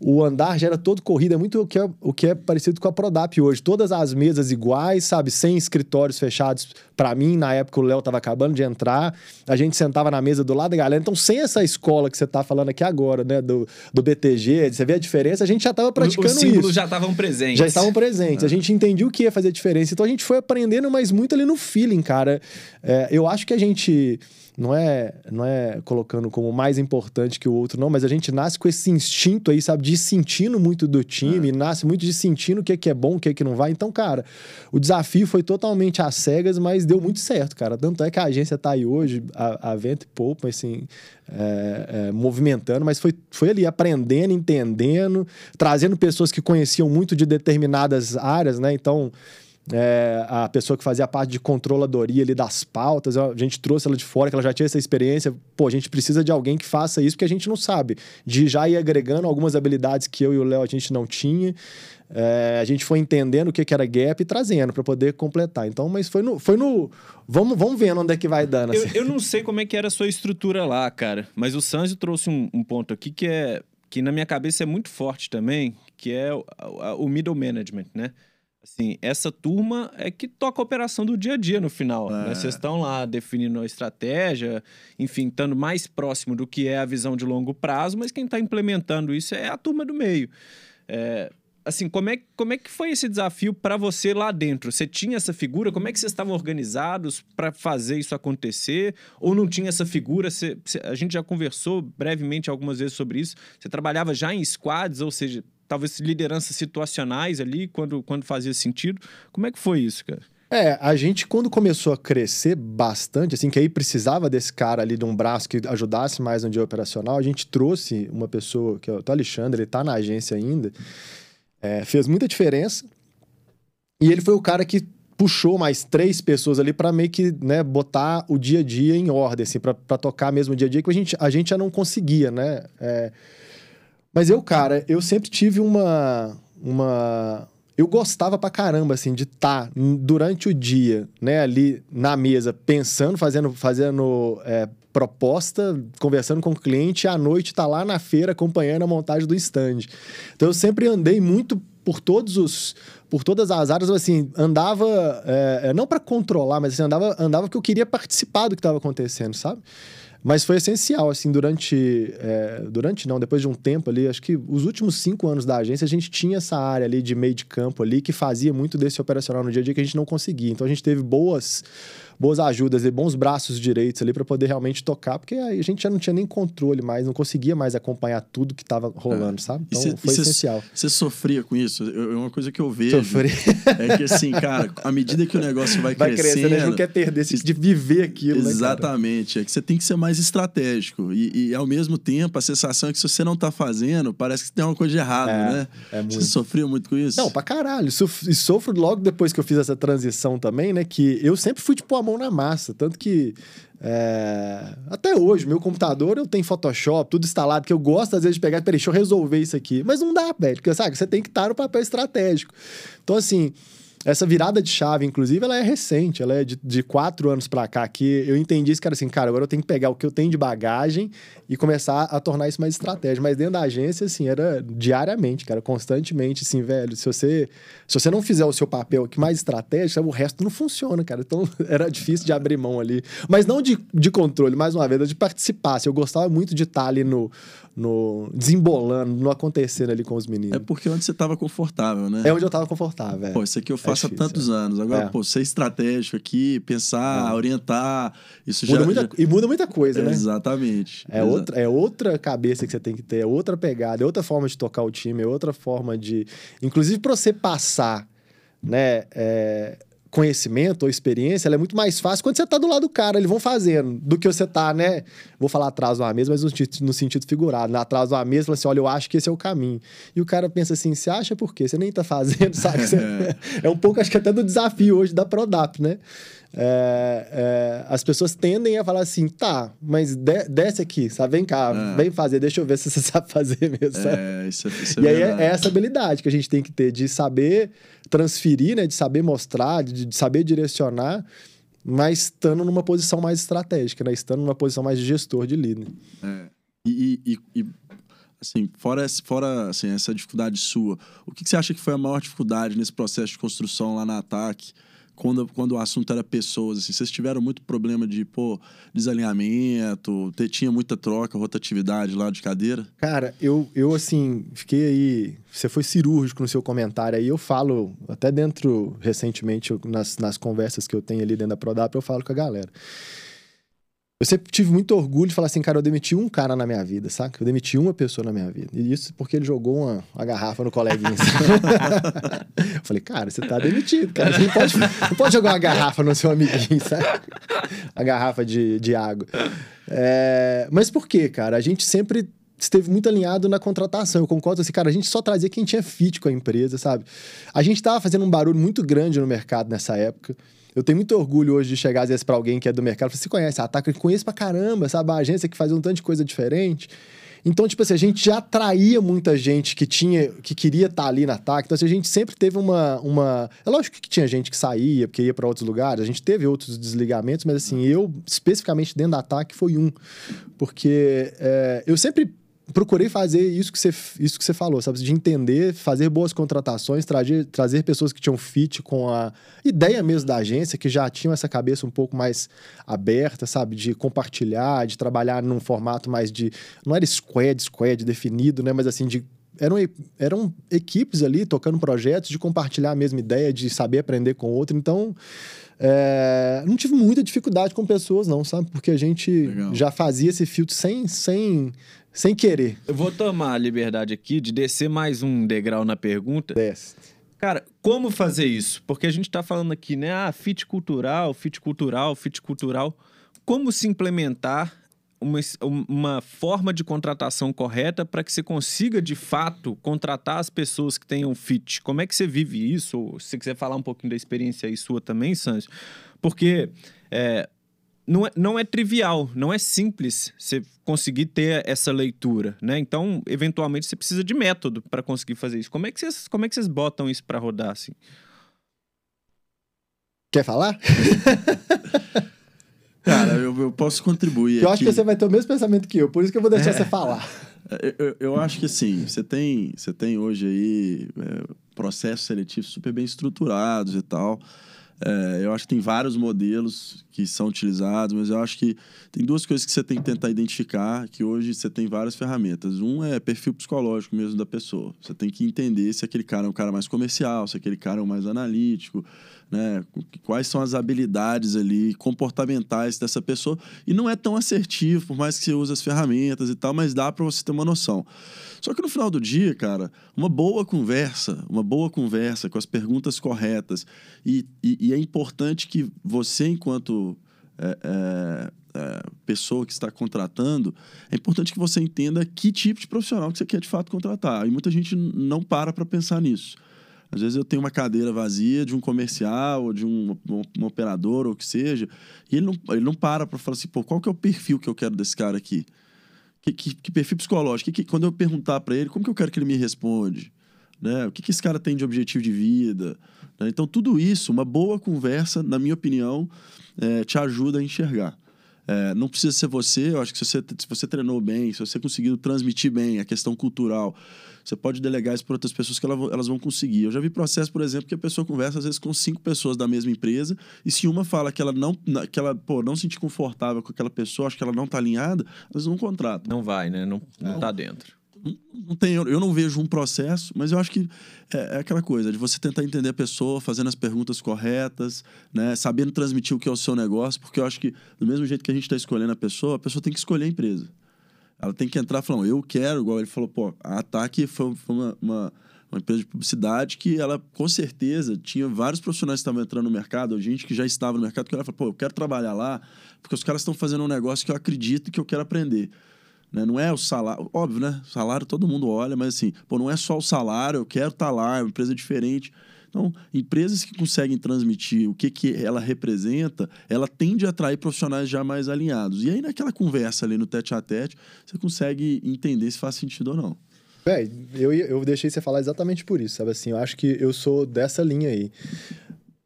o andar já era todo corrido, é muito o que é, o que é parecido com a Prodap hoje. Todas as mesas iguais, sabe? Sem escritórios fechados. Para mim, na época, o Léo estava acabando de entrar. A gente sentava na mesa do lado da galera. Então, sem essa escola que você tá falando aqui agora, né? Do, do BTG, você vê a diferença, a gente já estava praticando Os símbolos isso já estavam presentes. já estavam presentes. A gente entendia o que ia fazer diferença. Então a gente foi aprendendo, mas muito ali no feeling, cara. É, eu acho que a gente não é, não é colocando como mais importante que o outro, não, mas a gente nasce com esse instinto aí, sabe, de ir sentindo muito do time, nasce muito de sentindo o que é, que é bom, o que é que não vai. Então, cara, o desafio foi totalmente às cegas, mas deu muito certo, cara. Tanto é que a agência tá aí hoje, a, a Vento e Poupa, assim, é, é, movimentando, mas foi, foi ali aprendendo, entendendo, trazendo pessoas que conheciam muito de determinadas áreas, né? Então, é, a pessoa que fazia parte de controladoria ali das pautas, a gente trouxe ela de fora, que ela já tinha essa experiência. Pô, a gente precisa de alguém que faça isso, porque a gente não sabe. De já ir agregando algumas habilidades que eu e o Léo a gente não tinha. É, a gente foi entendendo o que, que era gap e trazendo para poder completar. Então, mas foi no. Foi no vamos, vamos vendo onde é que vai dando. Eu, assim. eu não sei como é que era a sua estrutura lá, cara, mas o Sanzio trouxe um, um ponto aqui que é que na minha cabeça é muito forte também, que é o, a- o middle management, né? Assim, essa turma é que toca a operação do dia a dia no final. É. né? Vocês estão lá definindo a estratégia, enfim, estando mais próximo do que é a visão de longo prazo, mas quem está implementando isso é a turma do meio. É, assim, como é, como é que foi esse desafio para você lá dentro? Você tinha essa figura? Como é que vocês estavam organizados para fazer isso acontecer? Ou não tinha essa figura? Você- você- a gente já conversou brevemente algumas vezes sobre isso. Você trabalhava já em squads, ou seja, talvez lideranças situacionais ali, quando, quando fazia sentido. Como é que foi isso, cara? É, a gente quando começou a crescer bastante, assim, que aí precisava desse cara ali de um braço que ajudasse mais no dia operacional, a gente trouxe uma pessoa, que é o Alexandre, ele tá na agência ainda, é, fez muita diferença. E ele foi o cara que puxou mais três pessoas ali para meio que, né, botar o dia a dia em ordem, assim, para tocar mesmo o dia a dia, que a gente, a gente já não conseguia, né? É, mas eu, cara, eu sempre tive uma. uma eu gostava pra caramba, assim, de estar durante o dia, né, ali na mesa, pensando, fazendo, fazendo é, proposta, conversando com o cliente, e à noite tá lá na feira acompanhando a montagem do stand. Então eu sempre andei muito por todos os por todas as áreas assim andava é, é, não para controlar mas assim, andava andava porque eu queria participar do que estava acontecendo sabe Mas foi essencial, assim, durante. É, durante não, depois de um tempo ali, acho que os últimos cinco anos da agência, a gente tinha essa área ali de meio de campo ali que fazia muito desse operacional no dia a dia que a gente não conseguia. Então a gente teve boas boas ajudas e bons braços direitos ali para poder realmente tocar, porque a gente já não tinha nem controle mais, não conseguia mais acompanhar tudo que estava rolando, é. sabe? Então cê, foi essencial. Você sofria com isso? É uma coisa que eu vejo. Sofri. É que assim, cara, à medida que o negócio vai, vai crescendo. Crescer, né? não quer perder, de viver aquilo. Né, Exatamente. Né, é que você tem que ser mais estratégico. E, e, ao mesmo tempo, a sensação é que se você não tá fazendo, parece que tem uma coisa de errado, é, né? É muito. Você sofria muito com isso? Não, pra caralho. E sofro logo depois que eu fiz essa transição também, né? Que eu sempre fui, tipo, a mão na massa. Tanto que é... Até hoje, meu computador eu tenho Photoshop, tudo instalado, que eu gosto às vezes de pegar, peraí, deixa eu resolver isso aqui. Mas não dá, velho, porque sabe, você tem que estar no papel estratégico. Então, assim, essa virada de chave, inclusive, ela é recente, ela é de, de quatro anos para cá, que eu entendi isso, cara, assim, cara, agora eu tenho que pegar o que eu tenho de bagagem e começar a tornar isso mais estratégia. Mas dentro da agência, assim, era diariamente, cara, constantemente, assim, velho, se você, se você não fizer o seu papel aqui mais estratégico, o resto não funciona, cara. Então, era difícil de abrir mão ali. Mas não de, de controle, mais uma vez, de participar. Assim, eu gostava muito de estar ali no, no desembolando, no acontecendo ali com os meninos. É porque onde você estava confortável, né? É onde eu estava confortável. É. Pô, isso aqui eu faço é difícil, há tantos é. anos. Agora, é. pô, ser estratégico aqui, pensar, é. orientar, isso muda já, muita, já... E muda muita coisa, né? Exatamente. É, outra, é outra cabeça que você tem que ter, é outra pegada, é outra forma de tocar o time, é outra forma de. Inclusive, para você passar, né? Conhecimento ou experiência, ela é muito mais fácil quando você tá do lado do cara, eles vão fazendo, do que você tá, né? Vou falar atrás de uma mesa, mas no, no sentido figurado. Né? Atrás de uma mesa, fala assim: olha, eu acho que esse é o caminho. E o cara pensa assim: você acha por quê? Você nem tá fazendo, sabe? É um pouco, acho que até do desafio hoje da Prodap, né? É, é, as pessoas tendem a falar assim, tá, mas de, desce aqui, sabe? Vem cá, é. vem fazer, deixa eu ver se você sabe fazer mesmo. Sabe? É, isso, é, isso é e aí é, essa habilidade que a gente tem que ter de saber transferir, né? De saber mostrar, de, de saber direcionar, mas estando numa posição mais estratégica, né? Estando numa posição mais de gestor, de líder. E, e, e, assim, fora, fora assim, essa dificuldade sua, o que, que você acha que foi a maior dificuldade nesse processo de construção lá na Ataque? Quando, quando o assunto era pessoas, assim, vocês tiveram muito problema de, pô, desalinhamento, ter, tinha muita troca, rotatividade lá de cadeira? Cara, eu, eu assim, fiquei aí, você foi cirúrgico no seu comentário aí, eu falo, até dentro, recentemente, nas, nas conversas que eu tenho ali dentro da Prodap, eu falo com a galera. Eu sempre tive muito orgulho de falar assim, cara, eu demiti um cara na minha vida, saca? Eu demiti uma pessoa na minha vida. E isso porque ele jogou uma, uma garrafa no coleguinha. eu falei, cara, você tá demitido, cara. Você não pode, não pode jogar uma garrafa no seu amiguinho, sabe? A garrafa de, de água. É, mas por quê, cara? A gente sempre esteve muito alinhado na contratação. Eu concordo assim, cara, a gente só trazia quem tinha fit com a empresa, sabe? A gente tava fazendo um barulho muito grande no mercado nessa época. Eu tenho muito orgulho hoje de chegar às vezes pra alguém que é do mercado falar, você conhece a Ataca? Eu conheço pra caramba, sabe? A agência que faz um tanto de coisa diferente. Então, tipo assim, a gente já atraía muita gente que tinha, que queria estar tá ali na TAC. Então, assim, a gente sempre teve uma, uma. É lógico que tinha gente que saía, porque ia para outros lugares. A gente teve outros desligamentos, mas assim, eu, especificamente dentro da TAC, foi um. Porque é, eu sempre procurei fazer isso que você, isso que você falou, sabe? De entender, fazer boas contratações, trazer, trazer pessoas que tinham fit com a ideia mesmo da agência, que já tinham essa cabeça um pouco mais aberta, sabe? De compartilhar, de trabalhar num formato mais de. Não era squad, squad definido, né? Mas assim, de eram, eram equipes ali tocando projetos de compartilhar a mesma ideia, de saber aprender com outro. Então, é, não tive muita dificuldade com pessoas, não, sabe? Porque a gente Legal. já fazia esse filtro sem, sem, sem querer. Eu vou tomar a liberdade aqui de descer mais um degrau na pergunta. Desce. Cara, como fazer isso? Porque a gente está falando aqui, né? Ah, fit cultural, fit cultural, fit cultural. Como se implementar uma, uma forma de contratação correta para que você consiga, de fato, contratar as pessoas que tenham fit? Como é que você vive isso? Ou se você quiser falar um pouquinho da experiência aí sua também, Sancho. Porque é, não é, não é trivial, não é simples você conseguir ter essa leitura, né? Então, eventualmente, você precisa de método para conseguir fazer isso. Como é que vocês, como é que vocês botam isso para rodar assim? Quer falar? Cara, eu, eu, posso contribuir. Eu aqui. acho que você vai ter o mesmo pensamento que eu, por isso que eu vou deixar é, você falar. É, eu, eu, acho que sim, você tem, você tem hoje aí é, processos seletivos super bem estruturados e tal. É, eu acho que tem vários modelos que são utilizados, mas eu acho que tem duas coisas que você tem que tentar identificar, que hoje você tem várias ferramentas. Um é perfil psicológico mesmo da pessoa. Você tem que entender se aquele cara é um cara mais comercial, se aquele cara é um mais analítico, né? Quais são as habilidades ali comportamentais dessa pessoa. E não é tão assertivo, por mais que você use as ferramentas e tal, mas dá para você ter uma noção. Só que no final do dia, cara, uma boa conversa, uma boa conversa com as perguntas corretas, e, e, e é importante que você, enquanto é, é, é, pessoa que está contratando, é importante que você entenda que tipo de profissional que você quer de fato contratar. E muita gente não para para pensar nisso. Às vezes eu tenho uma cadeira vazia de um comercial ou de um, um, um operador ou o que seja, e ele não, ele não para para falar assim, pô, qual que é o perfil que eu quero desse cara aqui? Que, que, que perfil psicológico? Que, quando eu perguntar para ele, como que eu quero que ele me responde? Né? O que, que esse cara tem de objetivo de vida? Né? Então, tudo isso, uma boa conversa, na minha opinião, é, te ajuda a enxergar. É, não precisa ser você, eu acho que se você, se você treinou bem, se você conseguiu transmitir bem a questão cultural, você pode delegar isso para outras pessoas que elas vão conseguir. Eu já vi processo, por exemplo, que a pessoa conversa às vezes com cinco pessoas da mesma empresa e se uma fala que ela não, que ela, pô, não se sentir confortável com aquela pessoa, acho que ela não está alinhada, às vezes não contrata. Não vai, né? Não, não tá dentro. Não, tem, eu não vejo um processo, mas eu acho que é, é, aquela coisa de você tentar entender a pessoa, fazendo as perguntas corretas, né, sabendo transmitir o que é o seu negócio, porque eu acho que do mesmo jeito que a gente está escolhendo a pessoa, a pessoa tem que escolher a empresa. Ela tem que entrar falando, eu quero, igual ele falou, pô, a Ataque foi, foi uma, uma, uma, empresa de publicidade que ela, com certeza, tinha vários profissionais que estavam entrando no mercado, gente que já estava no mercado, que ela falou, pô, eu quero trabalhar lá, porque os caras estão fazendo um negócio que eu acredito que eu quero aprender. Né? Não é o salário, óbvio, né? Salário todo mundo olha, mas assim, pô, não é só o salário, eu quero estar tá lá, é uma empresa diferente. Então, empresas que conseguem transmitir o que, que ela representa, ela tende a atrair profissionais já mais alinhados. E aí, naquela conversa ali no tete a tete, você consegue entender se faz sentido ou não. Véi, eu, eu deixei você falar exatamente por isso, sabe assim? Eu acho que eu sou dessa linha aí.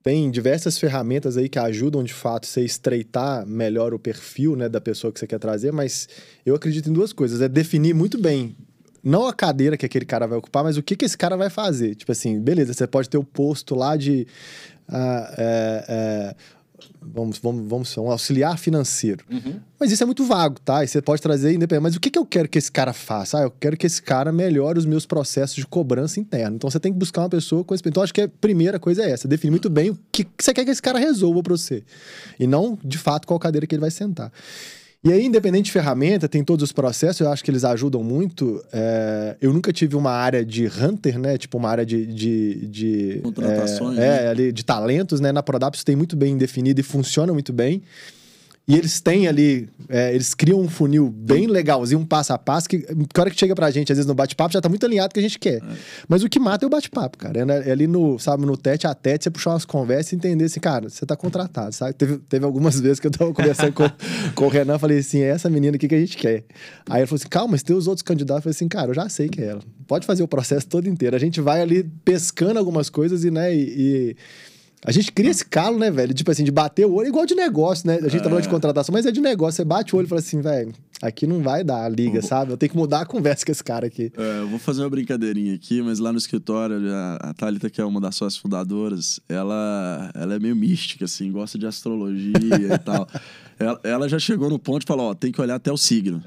Tem diversas ferramentas aí que ajudam de fato você estreitar melhor o perfil né, da pessoa que você quer trazer, mas eu acredito em duas coisas. É definir muito bem não a cadeira que aquele cara vai ocupar, mas o que, que esse cara vai fazer. Tipo assim, beleza, você pode ter o posto lá de. Uh, vamos, vamos, vamos ser um auxiliar financeiro. Uhum. Mas isso é muito vago, tá? E você pode trazer independente. Mas o que, que eu quero que esse cara faça? Ah, eu quero que esse cara melhore os meus processos de cobrança interna. Então você tem que buscar uma pessoa com esse. Então acho que a primeira coisa é essa: definir muito bem o que você quer que esse cara resolva para você. E não, de fato, qual cadeira que ele vai sentar. E aí, independente de ferramenta, tem todos os processos, eu acho que eles ajudam muito. É, eu nunca tive uma área de hunter, né? Tipo, uma área de. de, de Contratações. É, né? é, de talentos, né? Na Prodap isso tem muito bem definido e funciona muito bem. E eles têm ali, é, eles criam um funil bem legalzinho, um passo a passo, que, que hora que chega pra gente, às vezes no bate-papo, já tá muito alinhado com o que a gente quer. É. Mas o que mata é o bate-papo, cara. É, é, ali no, sabe, no tete a tete, você puxar umas conversas e entender assim, cara, você tá contratado, sabe? Teve, teve algumas vezes que eu tava conversando com, com o Renan, falei assim, é essa menina aqui que a gente quer. Aí ele falou assim, calma, mas tem os outros candidatos. Eu falei assim, cara, eu já sei que é ela. Pode fazer o processo todo inteiro. A gente vai ali pescando algumas coisas e, né, e, e a gente cria esse calo, né, velho? Tipo assim, de bater o olho, igual de negócio, né? A gente é. tá falando de é. contratação, mas é de negócio. Você bate o olho e fala assim, velho, aqui não vai dar a liga, sabe? Eu tenho que mudar a conversa com esse cara aqui. É, eu vou fazer uma brincadeirinha aqui, mas lá no escritório, a, Thalita, que é uma das suas fundadoras, ela, ela é meio mística, assim, gosta de astrologia e tal. Ela, ela, já chegou no ponto e falou: ó, tem que olhar até o signo.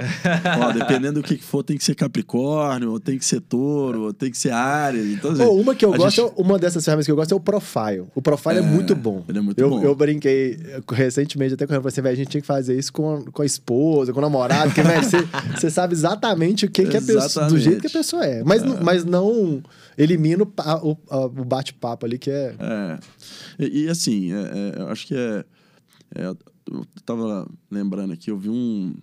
ó, dependendo do que for, tem que ser Capricórnio, ou tem que ser touro, ou tem que ser Ares. Então, assim, oh, uma que eu gosto, gente... uma dessas ferramentas que eu gosto é o Profile. O Profile é, é muito bom. Ele é muito eu, bom. Eu brinquei recentemente até com falei assim, a gente tinha que fazer isso com a, com a esposa, com o namorado, porque, velho, você, você sabe exatamente o que, que a pessoa. Do jeito que a pessoa é. Mas, é. mas não elimina o, o, o bate-papo ali, que é. É. E, e assim, é, é, eu acho que é, é eu estava lembrando aqui, eu vi um.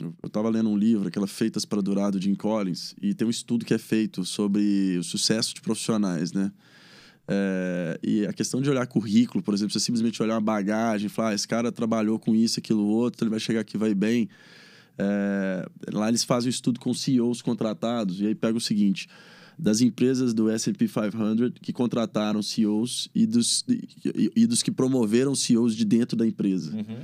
Eu estava lendo um livro, aquela Feitas para Durar, do Jim Collins, e tem um estudo que é feito sobre o sucesso de profissionais, né? É, e a questão de olhar currículo, por exemplo, você simplesmente olhar uma bagagem, falar, ah, esse cara trabalhou com isso, aquilo, outro, ele vai chegar aqui, vai bem. É, lá eles fazem um estudo com CEOs contratados, e aí pega o seguinte: das empresas do S&P 500 que contrataram CEOs e dos, e, e, dos que promoveram CEOs de dentro da empresa. Uhum.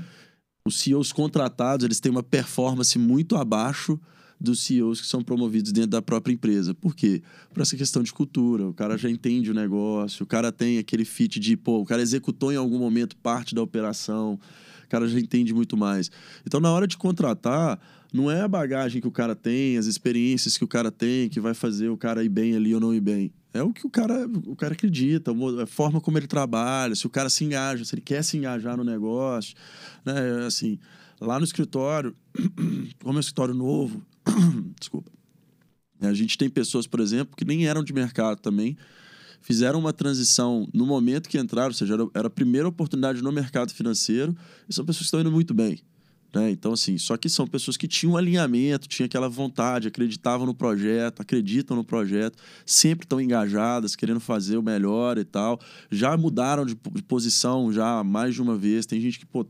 Os CEOs contratados, eles têm uma performance muito abaixo dos CEOs que são promovidos dentro da própria empresa. Por quê? Por essa questão de cultura. O cara já entende o negócio, o cara tem aquele fit de, pô, o cara executou em algum momento parte da operação, o cara já entende muito mais. Então, na hora de contratar, não é a bagagem que o cara tem, as experiências que o cara tem, que vai fazer o cara ir bem ali ou não ir bem. É o que o cara, o cara acredita, a forma como ele trabalha, se o cara se engaja, se ele quer se engajar no negócio. Né? Assim, lá no escritório, como é um escritório novo, desculpa, a gente tem pessoas, por exemplo, que nem eram de mercado também, fizeram uma transição no momento que entraram, ou seja, era a primeira oportunidade no mercado financeiro, e são pessoas que estão indo muito bem. Né? Então, assim, só que são pessoas que tinham alinhamento, tinham aquela vontade, acreditavam no projeto, acreditam no projeto, sempre estão engajadas, querendo fazer o melhor e tal. Já mudaram de, de posição já mais de uma vez. Tem gente que pô,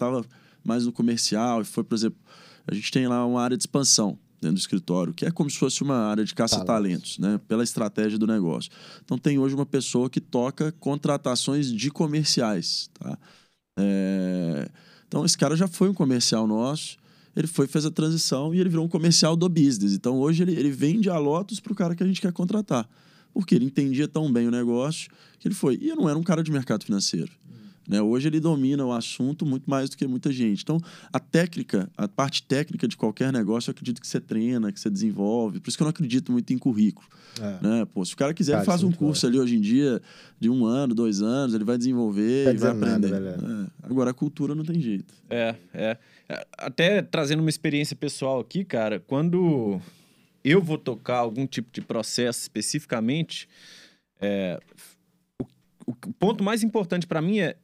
mais no comercial e foi, por exemplo, a gente tem lá uma área de expansão dentro do escritório, que é como se fosse uma área de caça-talentos, né? Pela estratégia do negócio. Então, tem hoje uma pessoa que toca contratações de comerciais, tá? É então, esse cara já foi um comercial nosso, ele foi, fez a transição e ele virou um comercial do business. Então, hoje ele, ele vende a Lotus para o cara que a gente quer contratar. Porque ele entendia tão bem o negócio que ele foi. E eu não era um cara de mercado financeiro. Né? Hoje ele domina o assunto muito mais do que muita gente. Então, a técnica, a parte técnica de qualquer negócio, eu acredito que você treina, que você desenvolve. Por isso que eu não acredito muito em currículo. É. Né? Pô, se o cara quiser, cara, ele faz um curso ali hoje em dia, de um ano, dois anos, ele vai desenvolver e vai aprender. Nada, é. Agora, a cultura não tem jeito. É, é. Até trazendo uma experiência pessoal aqui, cara, quando eu vou tocar algum tipo de processo especificamente, é, o, o ponto mais importante para mim é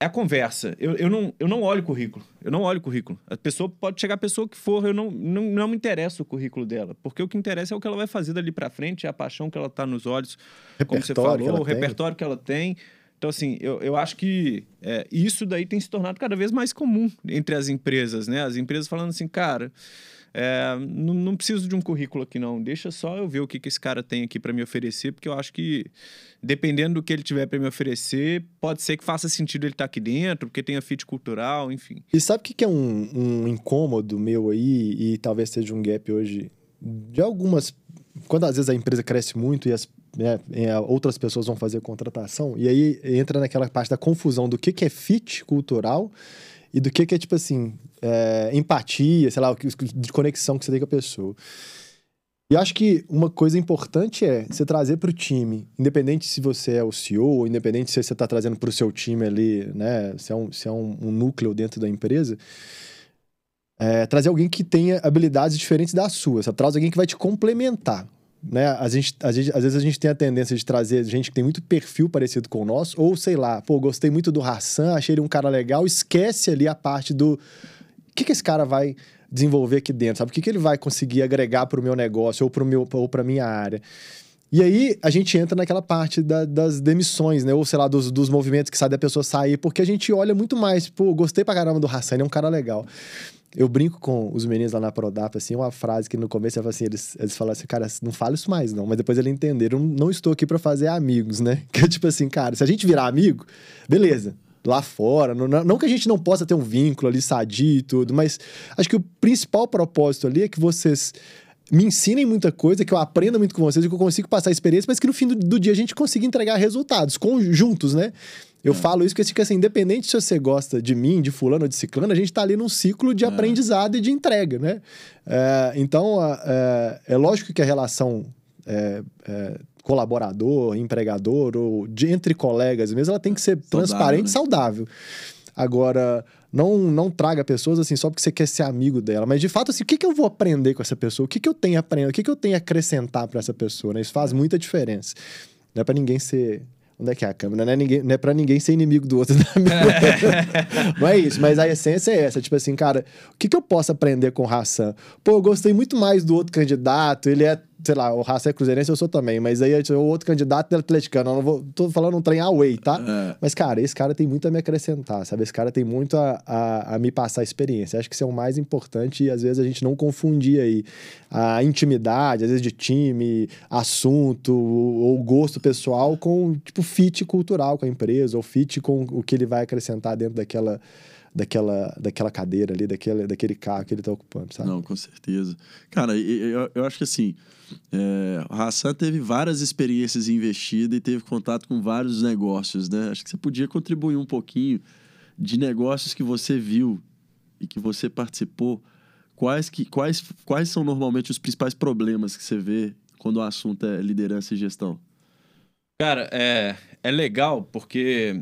é a conversa. Eu, eu, não, eu não olho o currículo. Eu não olho o currículo. A pessoa pode chegar a pessoa que for, eu não, não, não me interessa o currículo dela. Porque o que interessa é o que ela vai fazer dali para frente, é a paixão que ela tá nos olhos, como você falou, o repertório que ela tem. Então, assim, eu, eu acho que é, isso daí tem se tornado cada vez mais comum entre as empresas, né? As empresas falando assim, cara, é, não, não, preciso de um currículo aqui, não. Deixa só eu ver o que, que esse cara tem aqui para me oferecer, porque eu acho que, dependendo do que ele tiver para me oferecer, pode ser que faça sentido ele estar tá aqui dentro, porque tenha fit cultural, enfim. E sabe o que, que é um, um incômodo meu aí, e talvez seja um gap hoje, de algumas. Quando às vezes a empresa cresce muito e as né, outras pessoas vão fazer contratação, e aí entra naquela parte da confusão do que, que é fit cultural e do que, que é, tipo assim, é, empatia, sei lá, de conexão que você tem com a pessoa. E acho que uma coisa importante é você trazer para o time, independente se você é o CEO, independente se você está trazendo para o seu time ali, né, se é um, se é um, um núcleo dentro da empresa, é, trazer alguém que tenha habilidades diferentes da sua. Você traz alguém que vai te complementar né? A gente, a gente, às vezes a gente tem a tendência de trazer gente que tem muito perfil parecido com o nosso, ou sei lá, pô, gostei muito do Hassan, achei ele um cara legal, esquece ali a parte do. O que, que esse cara vai desenvolver aqui dentro, sabe? O que, que ele vai conseguir agregar para o meu negócio ou para meu ou para minha área? E aí a gente entra naquela parte da, das demissões, né? Ou sei lá, dos, dos movimentos que sai da pessoa sair, porque a gente olha muito mais, pô, gostei pra caramba do Hassan, é um cara legal. Eu brinco com os meninos lá na Prodap, assim, uma frase que no começo assim, eles, eles falam assim, cara, não fala isso mais, não. Mas depois eles entenderam, não estou aqui para fazer amigos, né? Que é tipo assim, cara, se a gente virar amigo, beleza. Lá fora, não, não que a gente não possa ter um vínculo ali sadio e tudo, mas acho que o principal propósito ali é que vocês me ensinem muita coisa, que eu aprenda muito com vocês, que eu consigo passar experiência, mas que no fim do, do dia a gente consiga entregar resultados conjuntos, né? Eu é. falo isso porque assim, independente se você gosta de mim, de fulano ou de ciclano, a gente está ali num ciclo de é. aprendizado e de entrega, né? É, então, é, é, lógico que a relação é, é, colaborador, empregador ou de, entre colegas mesmo, ela tem que ser saudável, transparente e né? saudável. Agora, não, não traga pessoas assim só porque você quer ser amigo dela, mas de fato, assim, o que, que eu vou aprender com essa pessoa? O que, que eu tenho a aprender? O que, que eu tenho a acrescentar para essa pessoa? Né? Isso faz muita diferença. Não é para ninguém ser Onde é que é a câmera? Não é, ninguém, não é pra ninguém ser inimigo do outro. não é isso, mas a essência é essa. Tipo assim, cara, o que, que eu posso aprender com o Hassan? Pô, eu gostei muito mais do outro candidato, ele é sei lá, o Raça é cruzeirense, eu sou também, mas aí o outro candidato é atleticano, eu não vou, tô falando um trem away, tá? É. Mas, cara, esse cara tem muito a me acrescentar, sabe? Esse cara tem muito a, a, a, me passar experiência. Acho que isso é o mais importante e às vezes a gente não confundir aí a intimidade, às vezes de time, assunto ou gosto pessoal com, tipo, fit cultural com a empresa ou fit com o que ele vai acrescentar dentro daquela daquela, daquela cadeira ali, daquele, daquele carro que ele está ocupando, sabe? Não, com certeza. Cara, eu, eu acho que assim, é, o Hassan teve várias experiências investidas e teve contato com vários negócios, né? Acho que você podia contribuir um pouquinho de negócios que você viu e que você participou. Quais, que, quais, quais são normalmente os principais problemas que você vê quando o assunto é liderança e gestão? Cara, é, é legal porque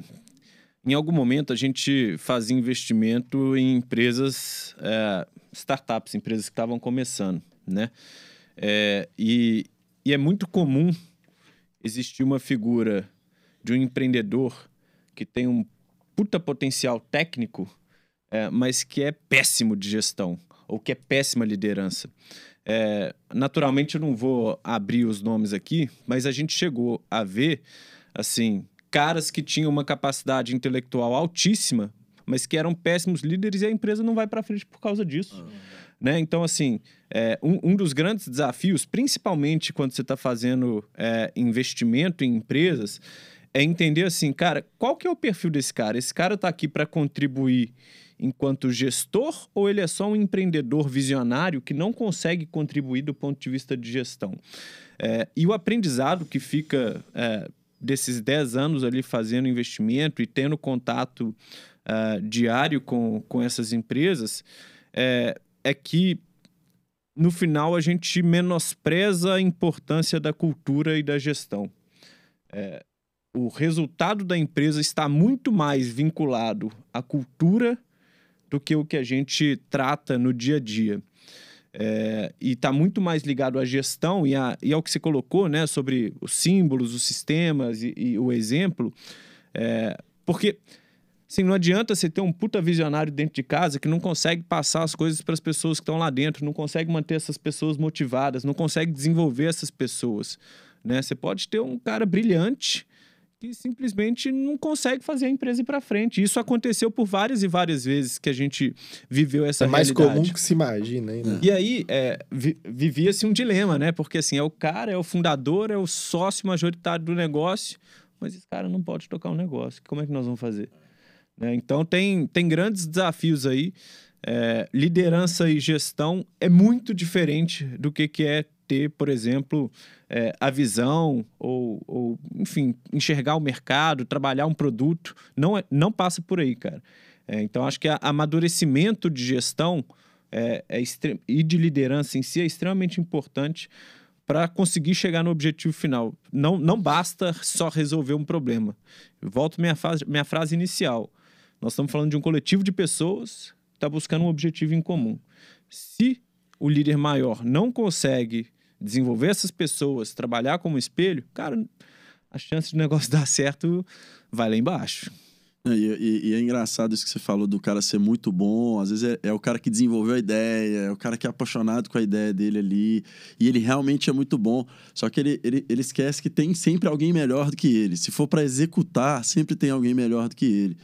em algum momento a gente fazia investimento em empresas, é, startups, empresas que estavam começando, né? É, e, e é muito comum existir uma figura de um empreendedor que tem um puta potencial técnico, é, mas que é péssimo de gestão ou que é péssima liderança. É, naturalmente eu não vou abrir os nomes aqui, mas a gente chegou a ver assim caras que tinham uma capacidade intelectual altíssima, mas que eram péssimos líderes e a empresa não vai para frente por causa disso. Uhum. Né? Então, assim, é, um, um, dos grandes desafios, principalmente quando você está fazendo é, investimento em empresas, é entender assim, cara, qual que é o perfil desse cara? Esse cara está aqui para contribuir enquanto gestor ou ele é só um empreendedor visionário que não consegue contribuir do ponto de vista de gestão? É, e o aprendizado que fica é, desses 10 anos ali fazendo investimento e tendo contato uh, diário com, com essas empresas, é, é que no final a gente menospreza a importância da cultura e da gestão. É, o resultado da empresa está muito mais vinculado à cultura do que o que a gente trata no dia a dia. É, e está muito mais ligado à gestão e, a, e, ao que você colocou, né, sobre os símbolos, os sistemas e, e o exemplo. É, porque assim, não adianta você ter um puta visionário dentro de casa que não consegue passar as coisas para as pessoas que estão lá dentro, não consegue manter essas pessoas motivadas, não consegue desenvolver essas pessoas. Né? Você pode ter um cara brilhante que simplesmente não consegue fazer a empresa ir para frente. Isso aconteceu por várias e várias vezes que a gente viveu essa é mais realidade. comum que se imagina, hein, né? E aí, é, vi, vivia-se um dilema, né? Porque assim, é o cara, é o fundador, é o sócio majoritário do negócio, mas esse cara não pode tocar um negócio. Como é que nós vamos fazer? Né? Então, tem, tem grandes desafios aí. É, liderança e gestão é muito diferente do que, que é ter, por exemplo, é, a visão ou, ou, enfim, enxergar o mercado, trabalhar um produto. Não, é, não passa por aí, cara. É, então, acho que a, amadurecimento de gestão é, é e de liderança em si é extremamente importante para conseguir chegar no objetivo final. Não, não basta só resolver um problema. Volto minha, fase, minha frase inicial. Nós estamos falando de um coletivo de pessoas que está buscando um objetivo em comum. Se o líder maior não consegue desenvolver essas pessoas, trabalhar como espelho, cara, a chance do negócio dar certo vai lá embaixo. É, e, e, e, é engraçado isso que você falou do cara ser muito bom. Às vezes é, é, o cara que desenvolveu a ideia, é o cara que é apaixonado com a ideia dele ali. E ele realmente é muito bom. Só que ele, ele, ele esquece que tem sempre alguém melhor do que ele. Se for para executar, sempre tem alguém melhor do que ele.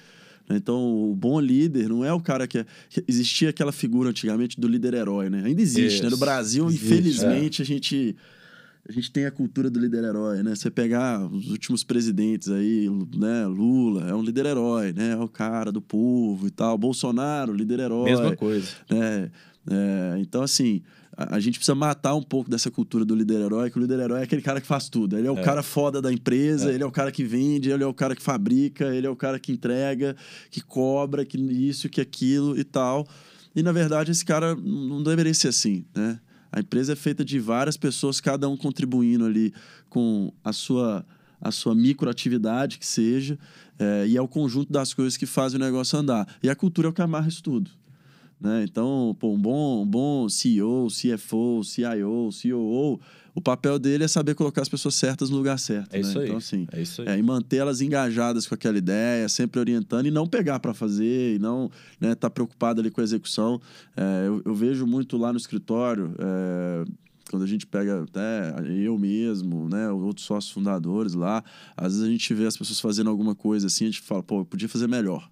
Né? Então, o bom líder não é o cara que, é, existia aquela figura antigamente do líder herói, né? Ainda existe, né? No Brasil, existe, infelizmente, é. a gente a gente tem a cultura do líder herói, né? Você pegar os últimos presidentes aí, né? Lula é um líder herói, né? É o cara do povo e tal. Bolsonaro, líder herói. Mesma coisa. Né? É, então, assim, a, a, gente precisa matar um pouco dessa cultura do líder herói, que o líder herói é aquele cara que faz tudo. Ele é o é. cara foda da empresa, é. ele é o cara que vende, ele é o cara que fabrica, ele é o cara que entrega, que cobra, que isso, que aquilo e tal. E, na verdade, esse cara não deveria ser assim, né? A empresa é feita de várias pessoas, cada um contribuindo ali com a sua, a sua microatividade, que seja, é, e é o conjunto das coisas que fazem o negócio andar. E a cultura é o que amarra isso tudo. Né? Então, pô, um bom, um bom CEO, CFO, CIO, COO, o papel dele é saber colocar as pessoas certas no lugar certo. É né? isso aí. Então, assim, é isso aí. É, e manter elas engajadas com aquela ideia, sempre orientando e não pegar para fazer, e não estar né, tá preocupado ali com a execução. É, eu, eu, vejo muito lá no escritório. É, quando a gente pega até eu mesmo, né, outros sócios fundadores lá, às vezes a gente vê as pessoas fazendo alguma coisa assim, a gente fala, pô, eu podia fazer melhor.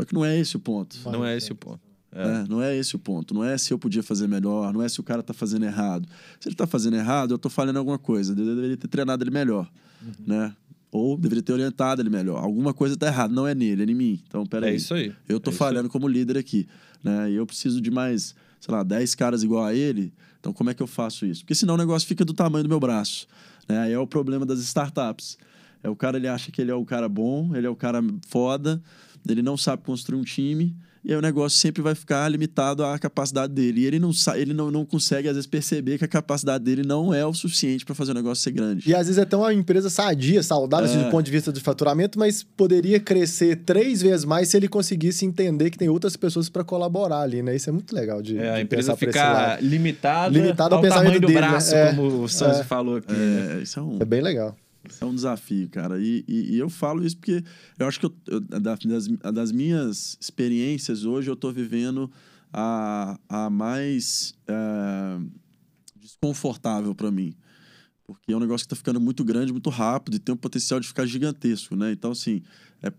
Só que não é esse o ponto. Não é esse o ponto. É. Né? Não é esse o ponto. Não é se eu podia fazer melhor, não é se o cara tá fazendo errado. Se ele tá fazendo errado, eu tô falhando alguma coisa. Eu deveria ter treinado ele melhor. Uhum. Né? Ou deveria ter orientado ele melhor. Alguma coisa tá errada, não é nele, é em mim. Então, peraí. É isso aí. Eu tô É falhando como líder aqui, né? E eu preciso de mais, sei lá, 10 caras igual a ele. Então, como é que eu faço isso? Porque senão o negócio fica do tamanho do meu braço. Né? Aí é o problema das startups. É o cara, ele acha que ele é o cara bom, ele é o cara foda, ele não sabe construir um time, e aí o negócio sempre vai ficar limitado à capacidade dele. E ele não, ele não, não consegue, às vezes, perceber que a capacidade dele não é o suficiente para fazer o negócio ser grande. E às vezes é até uma empresa sadia, saudável, assim, É. do ponto de vista de faturamento, mas poderia crescer três vezes mais se ele conseguisse entender que tem outras pessoas para colaborar ali, né? Isso é muito legal de, É, a de empresa ficar limitada, Limitada ao ao tamanho pensamento do dele, né? braço, É, como o Sanzi é. falou aqui. né? É, isso é um, É bem legal. É um desafio, cara. E, e- e eu falo isso porque eu acho que eu, eu- da- das, das minhas experiências hoje, eu tô vivendo a, a mais eh, desconfortável para mim. Porque é um negócio que tá ficando muito grande, muito rápido e tem um potencial de ficar gigantesco, né? Então, assim, é,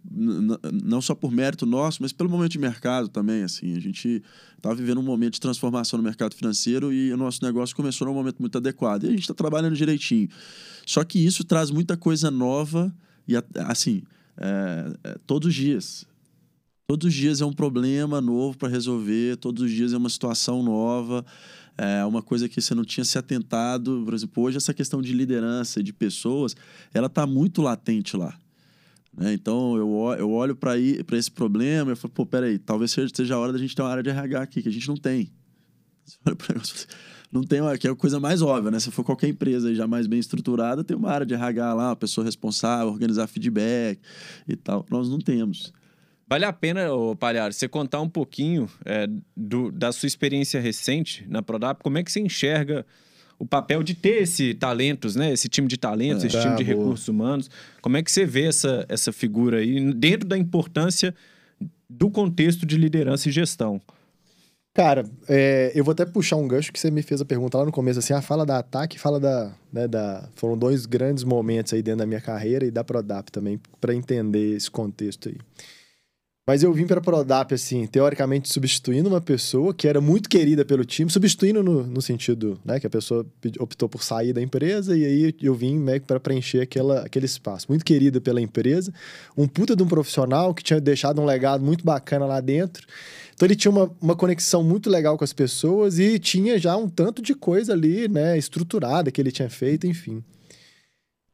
não só por mérito nosso, mas pelo momento de mercado também, assim. A gente tá vivendo um momento de transformação no mercado financeiro e o nosso negócio começou num momento muito adequado. E a gente está trabalhando direitinho. Só que isso traz muita coisa nova e, assim, é, é, todos os dias. Todos os dias é um problema novo para resolver, todos os dias é uma situação nova, é uma coisa que você não tinha se atentado. Por exemplo, hoje essa questão de liderança de pessoas, ela está muito latente lá. Né? Então eu, eu olho para esse problema e falo, pô, peraí, talvez seja, a hora da gente ter uma área de RH aqui, que a gente não tem. Você olha pro negócio, Não tem, que é a coisa mais óbvia, né? Se for qualquer empresa já mais bem estruturada, tem uma área de RH lá, uma pessoa responsável, organizar feedback e tal. Nós não temos. Vale a pena, ô Palhares, você contar um pouquinho é, do- da sua experiência recente na Prodap, como é que você enxerga o papel de ter esse talentos, né? Esse time de talentos, É. esse Tá, time de boa. recursos humanos. Como é que você vê essa, essa figura aí dentro da importância do contexto de liderança e gestão? Cara, é, eu vou até puxar um gancho que você me fez a pergunta lá no começo, assim, ah, fala da ataque, fala da, né, da... Foram dois grandes momentos aí dentro da minha carreira e da Prodap também, para entender esse contexto aí. Mas eu vim para a Prodap, assim, teoricamente substituindo uma pessoa que era muito querida pelo time, substituindo no, no sentido, né, que a pessoa optou por sair da empresa e aí eu vim meio para preencher aquela, aquele espaço. Muito querida pela empresa, um puta de um profissional que tinha deixado um legado muito bacana lá dentro. Então ele tinha uma, uma conexão muito legal com as pessoas e tinha já um tanto de coisa ali, né, estruturada que ele tinha feito, enfim.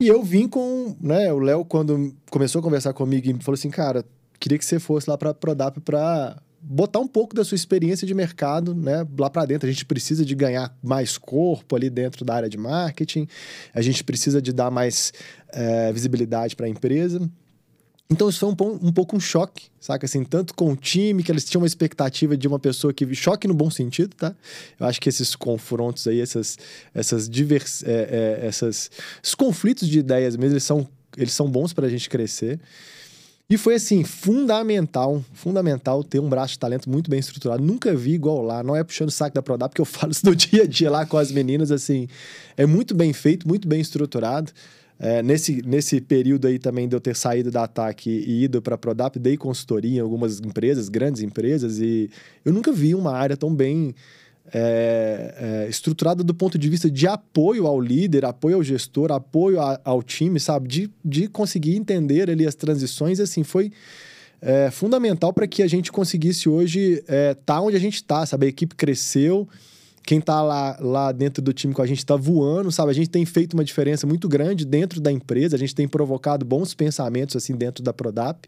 E eu vim com, né, o Léo quando começou a conversar comigo e falou assim, cara, queria que você fosse lá para Prodap para botar um pouco da sua experiência de mercado, né, lá para dentro. A gente precisa de ganhar mais corpo ali dentro da área de marketing. A gente precisa de dar mais eh, visibilidade para a empresa. Então isso foi um, um pouco um choque, saca? Assim, tanto com o time, que eles tinham uma expectativa de uma pessoa que... Choque no bom sentido, tá? Eu acho que esses confrontos aí, essas, essas, divers, é, é, essas, esses conflitos de ideias mesmo, eles são, eles são bons para a gente crescer. E foi assim, fundamental, fundamental ter um braço de talento muito bem estruturado. Nunca vi igual lá, não é puxando o saco da Prodap, porque eu falo isso no dia a dia lá com as meninas, assim, é muito bem feito, muito bem estruturado. É, nesse, nesse período aí também de eu ter saído da Ataque e ido para a Prodap, dei consultoria em algumas empresas, grandes empresas, e eu nunca vi uma área tão bem é, é, estruturada do ponto de vista de apoio ao líder, apoio ao gestor, apoio a- ao time, sabe? De, de conseguir entender ali as transições, assim, foi é, fundamental para que a gente conseguisse hoje estar tá onde a gente está, sabe? A equipe cresceu, quem tá lá, lá dentro do time com a gente tá voando, sabe? A gente tem feito uma diferença muito grande dentro da empresa, a gente tem provocado bons pensamentos, assim, dentro da Prodap.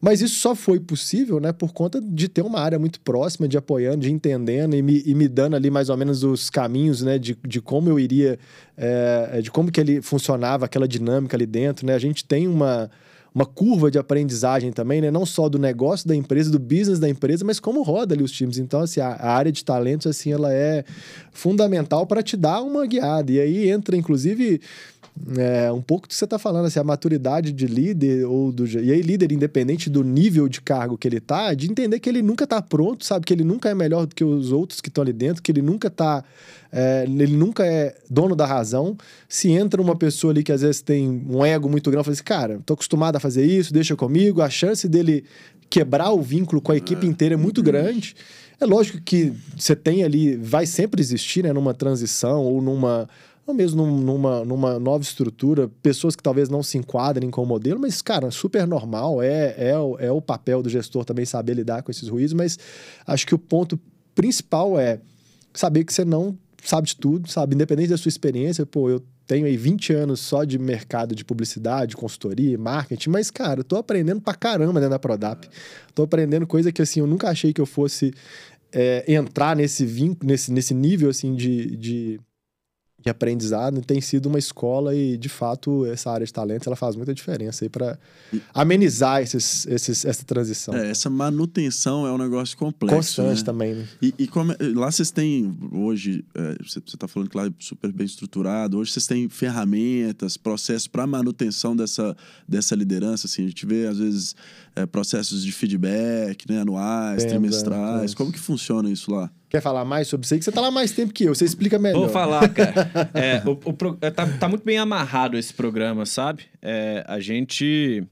Mas isso só foi possível, né, por conta de ter uma área muito próxima, de apoiando, de entendendo e me, e me dando ali mais ou menos os caminhos, né, de, de como eu iria, é, de como que ele funcionava, aquela dinâmica ali dentro, né? A gente tem uma, uma curva de aprendizagem também, né? Não só do negócio da empresa, do business da empresa, mas como roda ali os times. Então, assim, a, a área de talentos, assim, ela é fundamental para te dar uma guiada. E aí entra, inclusive, é, um pouco do que você está falando, assim, a maturidade de líder ou do e aí líder independente do nível de cargo que ele tá, de entender que ele nunca está pronto, sabe, que ele nunca é melhor do que os outros que estão ali dentro, que ele nunca tá é, ele nunca é dono da razão. Se entra uma pessoa ali que às vezes tem um ego muito grande, fala assim, cara, tô acostumado a fazer isso, deixa comigo, a chance dele quebrar o vínculo com a equipe inteira é muito grande. É lógico que você tem ali, vai sempre existir, né, numa transição ou numa ou mesmo num- numa, numa nova estrutura, pessoas que talvez não se enquadrem com o modelo, mas, cara, super normal, é, é, o- é o papel do gestor também saber lidar com esses ruídos, mas acho que o ponto principal é saber que você não sabe de tudo, sabe? Independente da sua experiência, pô, eu tenho aí 20 anos só de mercado de publicidade, consultoria, marketing, mas, cara, eu tô aprendendo pra caramba dentro da Prodap. Tô aprendendo coisa que, assim, eu nunca achei que eu fosse é, entrar nesse vínculo, nesse, nesse nível, assim, de, de, aprendizado. Tem sido uma escola e, de fato, essa área de talentos, ela faz muita diferença aí pra amenizar esses, esses, essa transição. É, essa manutenção é um negócio complexo. Constante né? também, né? E, e como é- lá vocês têm, hoje, é, você está falando que lá é super bem estruturado, hoje vocês têm ferramentas, processos para manutenção dessa, dessa liderança, assim, a gente vê, às vezes, é, processos de feedback, né, anuais, Temos, trimestrais, como que funciona isso lá? Quer falar mais sobre isso aí? Que você tá lá mais tempo que eu, você explica melhor. Vou falar, cara. É, o, o pro- é, tá, tá muito bem amarrado esse programa, sabe? É, a gente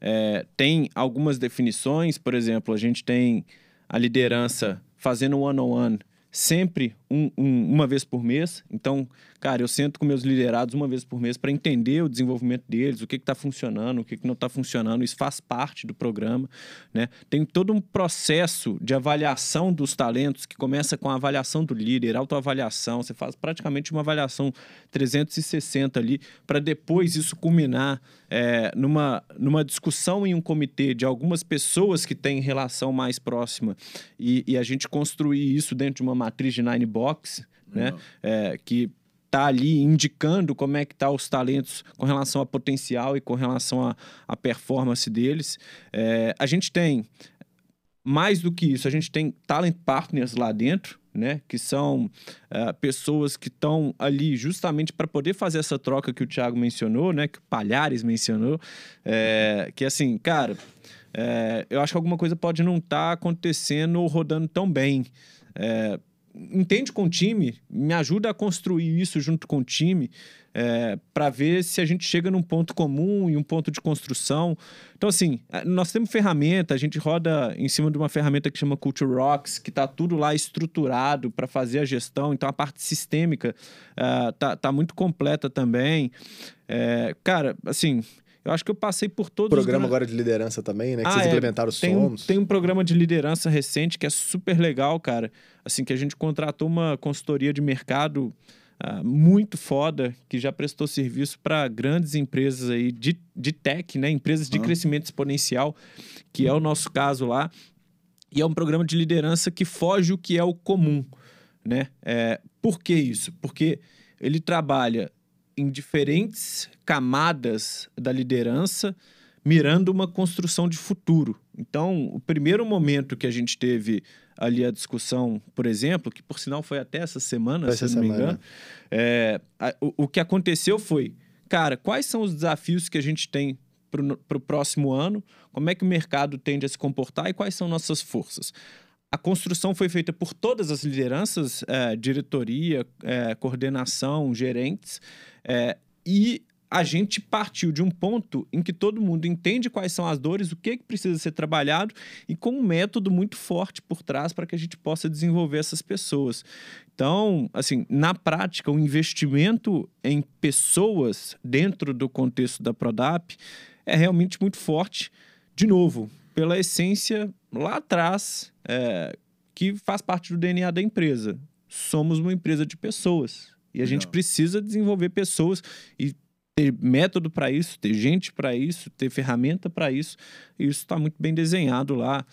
é, tem algumas definições, por exemplo, a gente tem a liderança fazendo one-on-one sempre um- um- uma vez por mês. Então, cara, eu sento com meus liderados uma vez por mês para entender o desenvolvimento deles, o que está funcionando, o que, que não está funcionando. Isso faz parte do programa. Né? Tem todo um processo de avaliação dos talentos que começa com a avaliação do líder, autoavaliação. Você faz praticamente uma avaliação 360 ali, para depois isso culminar é, numa, numa discussão em um comitê de algumas pessoas que têm relação mais próxima e, e a gente construir isso dentro de uma matriz de nine box, né? É, que tá ali indicando como é que tá os talentos com relação a potencial e com relação à à performance deles. É, a gente tem mais do que isso, a gente tem talent partners lá dentro, né? Que são ah, pessoas que estão ali justamente para poder fazer essa troca que o Thiago mencionou, né? Que o Palhares mencionou. É, que assim, cara, é, eu acho que alguma coisa pode não estar acontecendo ou rodando tão bem. É, entende com o time, me ajuda a construir isso junto com o time, para ver se a gente chega num ponto comum e um ponto de construção. Então, assim, nós temos ferramenta, a gente roda em cima de uma ferramenta que chama Culture Rocks, que está tudo lá estruturado para fazer a gestão, então a parte sistêmica ah, tá, tá muito completa também. É, cara, assim, eu acho que eu passei por todos os programa gran- agora de liderança também, né? Que Ah, vocês é. implementaram tem um, Somos. tem um programa de liderança recente que é super legal, cara. Assim, que a gente contratou uma consultoria de mercado ah, muito foda, que já prestou serviço para grandes empresas aí de, de tech, né? Empresas de Ah. crescimento exponencial, que é o nosso caso lá. E é um programa de liderança que foge o que é o comum, né? É, por que isso? Porque ele trabalha em diferentes camadas da liderança, mirando uma construção de futuro. Então, o primeiro momento que a gente teve ali a discussão, por exemplo, que por sinal foi até essa semana, Foi se essa não me semana. engano, é, a- o, o que aconteceu foi, cara, quais são os desafios que a gente tem para o próximo ano? Como é que o mercado tende a se comportar e quais são nossas forças? A construção foi feita por todas as lideranças, é, diretoria, é, coordenação, gerentes, é, e a gente partiu de um ponto em que todo mundo entende quais são as dores, o que, que precisa ser trabalhado e com um método muito forte por trás para que a gente possa desenvolver essas pessoas. Então, assim, na prática, o investimento em pessoas dentro do contexto da Prodap é realmente muito forte. De novo, pela essência lá atrás, é, que faz parte do DNA da empresa. Somos uma empresa de pessoas. E a gente Legal. precisa desenvolver pessoas e ter método para isso, ter gente para isso, ter ferramenta para isso. E isso está muito bem desenhado lá.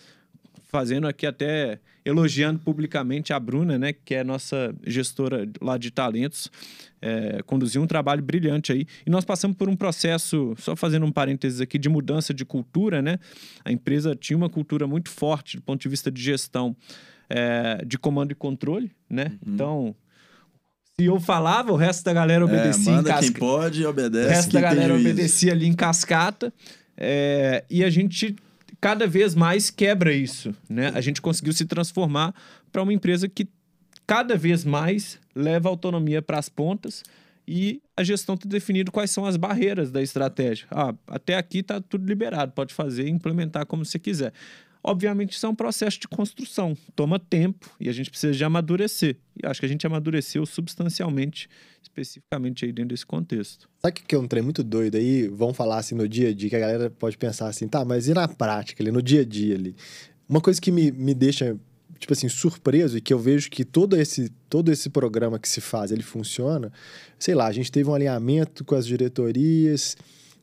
Fazendo aqui até elogiando publicamente a Bruna, né, que é nossa gestora lá de talentos, é, conduziu um trabalho brilhante aí. E nós passamos por um processo, só fazendo um parênteses aqui, de mudança de cultura, né? A empresa tinha uma cultura muito forte do ponto de vista de gestão, é, de comando e controle, né? Então, se eu falava, o resto da galera Uhum. É, obedecia em manda quem casca- pode e obedece o resto da quem galera obedecia ali em cascata. é, e a gente cada vez mais quebra isso, né? A gente conseguiu se transformar para uma empresa que cada vez mais leva autonomia para as pontas e a gestão tem definido quais são as barreiras da estratégia. Ah, até aqui está tudo liberado, pode fazer e implementar como você quiser. Obviamente, isso é um processo de construção, toma tempo e a gente precisa de amadurecer. E acho que a gente amadureceu substancialmente, especificamente aí dentro desse contexto. Sabe o que é um trem muito doido aí? Vamos falar assim no dia a dia, que a galera pode pensar assim, tá, mas e na prática ali, no dia a dia ali? Uma coisa que me, me deixa tipo assim, surpreso e que eu vejo que todo esse, todo esse programa que se faz, ele funciona. Sei lá, a gente teve um alinhamento com as diretorias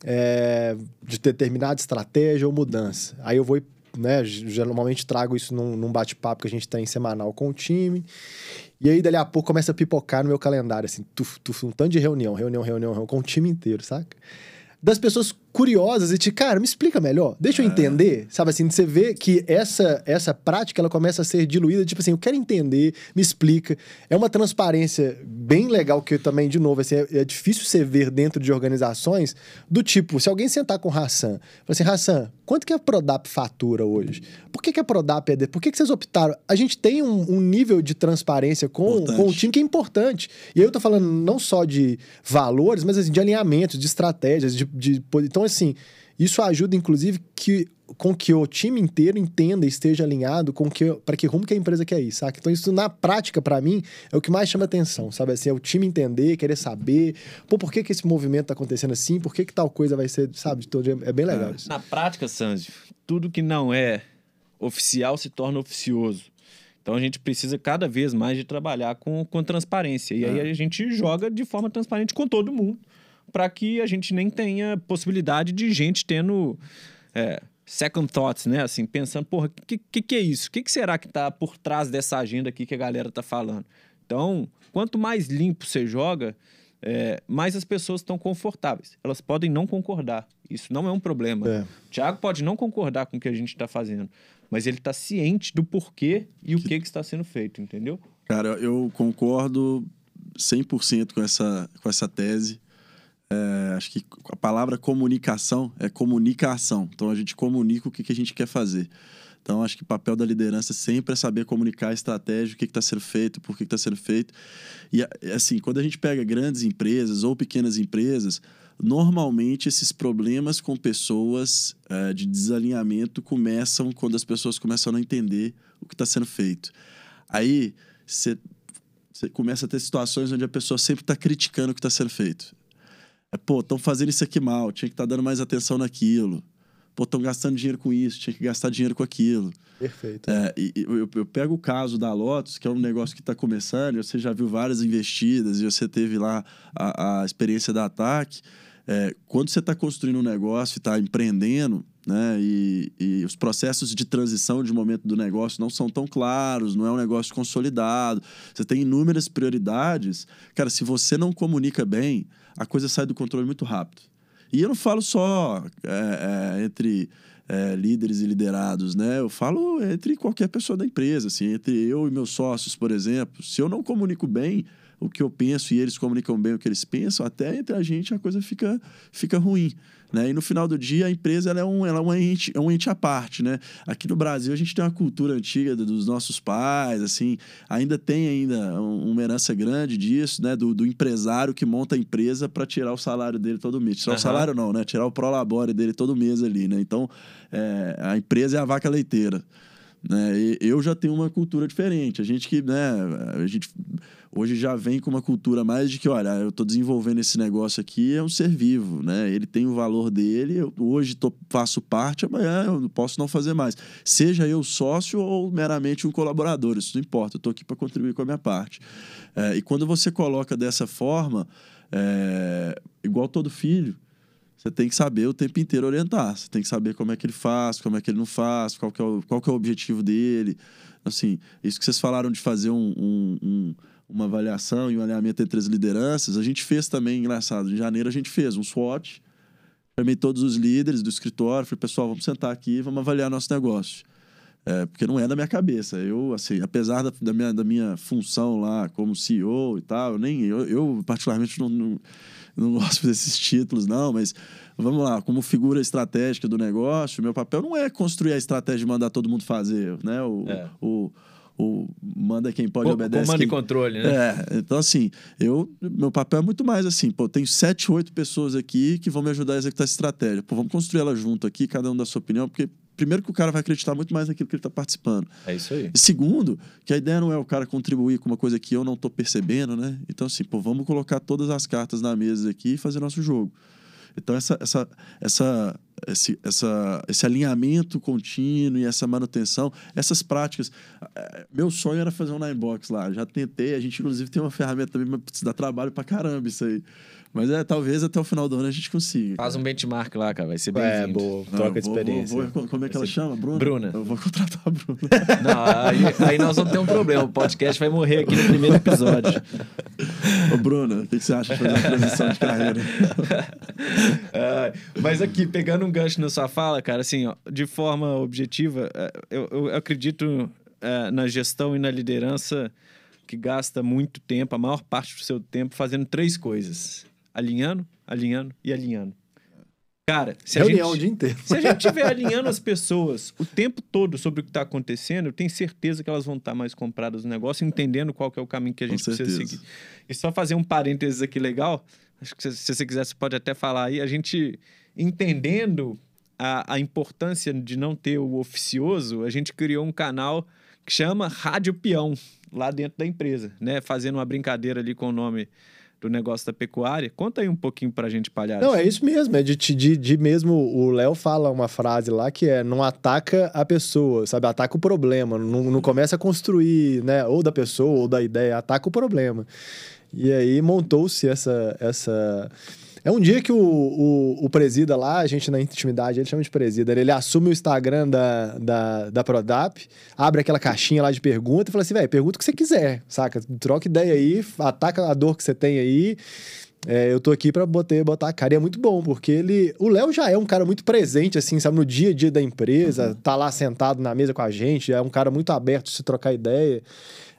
é, de determinada estratégia ou mudança. Aí eu vou, né, já normalmente trago isso num, num bate-papo que a gente tem semanal com o time. E aí, dali a pouco, começa a pipocar no meu calendário, assim, tuf, tuf, um tanto de reunião, reunião, reunião, reunião, com o time inteiro, saca? Das pessoas curiosas e te, cara, me explica melhor, deixa eu é. entender, sabe assim, você vê que essa essa prática ela começa a ser diluída, tipo assim, eu quero entender, me explica. É uma transparência bem legal que também de novo, assim, é, é difícil você ver dentro de organizações do tipo, se alguém sentar com o Hassan, assim, Hassan, quanto que a Prodap fatura hoje? Por que, que a Prodap é de... Por que, que vocês optaram? A gente tem um, um nível de transparência com, com o time que é importante. E aí eu tô falando não só de valores, mas assim, de alinhamentos, de estratégias, de, de então então, assim, isso ajuda, inclusive, que, com que o time inteiro entenda e esteja alinhado com que para que rumo que a empresa quer ir, saca? Então, isso na prática, para mim, é o que mais chama atenção, sabe? Assim, é o time entender, querer saber, pô, por que, que esse movimento tá acontecendo assim, por que, que tal coisa vai ser, sabe? É bem legal é. isso. Na prática, Sanji, tudo que não é oficial se torna oficioso. Então a gente precisa cada vez mais de trabalhar com, com transparência. E aí é. a gente joga de forma transparente com todo mundo para que a gente nem tenha possibilidade de gente tendo é, second thoughts, né? Assim, pensando, porra, o que, que, que, é isso? O que, que será que está por trás dessa agenda aqui que a galera tá falando? Então, quanto mais limpo você joga, é, mais as pessoas estão confortáveis. Elas podem não concordar. Isso não é um problema. É. O Thiago pode não concordar com o que a gente está fazendo, mas ele está ciente do porquê e o que, que está sendo feito, entendeu? Cara, eu concordo 100% com essa, com essa tese. É, acho que a palavra comunicação é comunicação. Então a gente comunica o que, que a gente quer fazer. Então, acho que o papel da liderança sempre é saber comunicar a estratégia, o que está sendo feito, por que está sendo feito. E, assim, quando a gente pega grandes empresas ou pequenas empresas, normalmente esses problemas com pessoas é, de desalinhamento começam quando as pessoas começam a entender o que está sendo feito. Aí, você começa a ter situações onde a pessoa sempre está criticando o que está sendo feito. É, pô, estão fazendo isso aqui mal, tinha que estar tá dando mais atenção naquilo. Pô, estão gastando dinheiro com isso, tinha que gastar dinheiro com aquilo. Perfeito. É, e, eu, eu, pego o caso da Lotus, que é um negócio que está começando, você já viu várias investidas e você teve lá a, a experiência da ataque. É, quando você está construindo um negócio e está empreendendo, né, e, e, os processos de transição de momento do negócio não são tão claros, não é um negócio consolidado, você tem inúmeras prioridades. Cara, se você não comunica bem, a coisa sai do controle muito rápido. E eu não falo só é, é, entre é, líderes e liderados, né? Eu falo entre qualquer pessoa da empresa, assim, entre eu e meus sócios, por exemplo. Se eu não comunico bem o que eu penso e eles comunicam bem o que eles pensam, até entre a gente a coisa fica, fica ruim. Né? E no final do dia, a empresa ela é, um, ela é, um ente, é um ente à parte. Né? Aqui no Brasil, a gente tem uma cultura antiga dos nossos pais, assim, ainda tem ainda uma herança grande disso, né? do, do empresário que monta a empresa para tirar o salário dele todo mês. Tirar uhum. o salário não, né? Tirar o prolabore dele todo mês ali. Né? Então, é, a empresa é a vaca leiteira. Né? eu já tenho uma cultura diferente. A gente que, né, a gente hoje já vem com uma cultura mais de que, olha, eu estou desenvolvendo esse negócio aqui, é um ser vivo, né? Ele tem o valor dele, eu hoje tô, faço parte, amanhã eu posso não fazer mais. Seja eu sócio ou meramente um colaborador, isso não importa, eu estou aqui para contribuir com a minha parte. É, e quando você coloca dessa forma, é, igual todo filho, você tem que saber o tempo inteiro orientar. Você tem que saber como é que ele faz, como é que ele não faz, qual que é o, qual que é o objetivo dele. Assim, isso que vocês falaram de fazer um, um, um, uma avaliação e um alinhamento entre as lideranças, a gente fez também, engraçado, em janeiro a gente fez um SWOT, chamei todos os líderes do escritório, falei, pessoal, vamos sentar aqui e vamos avaliar nosso negócio. É, porque não é da minha cabeça. Eu, assim, apesar da, da, minha, da minha função lá como CEO e tal, eu nem eu, eu particularmente não, não, não gosto desses títulos, não, mas vamos lá, como figura estratégica do negócio, meu papel não é construir a estratégia e mandar todo mundo fazer, né? O, é. o, o manda quem pode o, obedece. Comando quem... e controle, né? É, então assim, eu, meu papel é muito mais assim, pô, tenho sete, oito pessoas aqui que vão me ajudar a executar essa estratégia. Pô, vamos construir ela junto aqui, cada um da sua opinião, porque primeiro que o cara vai acreditar muito mais naquilo que ele está participando. É isso aí. E segundo, que a ideia não é o cara contribuir com uma coisa que eu não tô percebendo, né? Então, assim, pô, vamos colocar todas as cartas na mesa aqui e fazer nosso jogo. Então, essa, essa, essa, esse, essa, esse alinhamento contínuo e essa manutenção, essas práticas. eh, Meu sonho era fazer um Ninebox lá. Já tentei, a gente, inclusive, tem uma ferramenta também, mas precisa dar trabalho pra caramba isso aí. Mas é, talvez até o final do ano a gente consiga. Faz um benchmark lá, cara. Vai ser É, bem-vindo. boa. Troca de vou- vou- experiência. vou- como é que ela chama? Bruna? Bruna. Eu vou contratar a Bruna. Não, aí, aí nós vamos ter um problema. O podcast vai morrer aqui no primeiro episódio. Ô, Bruna, o que que você acha de fazer uma transição de carreira? Ah, mas aqui, pegando um gancho na sua fala, cara, assim, ó, de forma objetiva, eh, eu, eu acredito eh, na gestão e na liderança que gasta muito tempo, a maior parte do seu tempo, fazendo três coisas: alinhando, alinhando e alinhando. Cara, se a Reunião gente... o dia inteiro. Se a gente estiver alinhando as pessoas o tempo todo sobre o que está acontecendo, eu tenho certeza que elas vão estar mais compradas no negócio, entendendo qual é o caminho que a Com gente precisa certeza. seguir. E só fazer um parênteses aqui legal, acho que se, se você quiser, você pode até falar aí, a gente entendendo a, a importância de não ter o oficioso, a gente criou um canal que chama Rádio Peão, lá dentro da empresa, né? Fazendo uma brincadeira ali com o nome do negócio da pecuária. Conta aí um pouquinho pra gente, palhaço. Não, é isso mesmo. É de, de, de mesmo. O Léo fala uma frase lá que é: não ataca a pessoa, sabe? Ataca o problema. Não, não começa a construir, né? Ou da pessoa ou da ideia, ataca o problema. E aí montou-se essa. essa... É um dia que o, o, o presida lá, a gente na intimidade, ele chama de presida, ele assume o Instagram da, da, da Prodap, abre aquela caixinha lá de pergunta e fala assim, velho, pergunta o que você quiser, saca? Troca ideia aí, ataca a dor que você tem aí, é, eu tô aqui pra botar, botar a cara. E é muito bom, porque ele. O Léo já é um cara muito presente, assim, sabe, no dia a dia da empresa, tá lá sentado na mesa com a gente, é um cara muito aberto de se trocar ideia.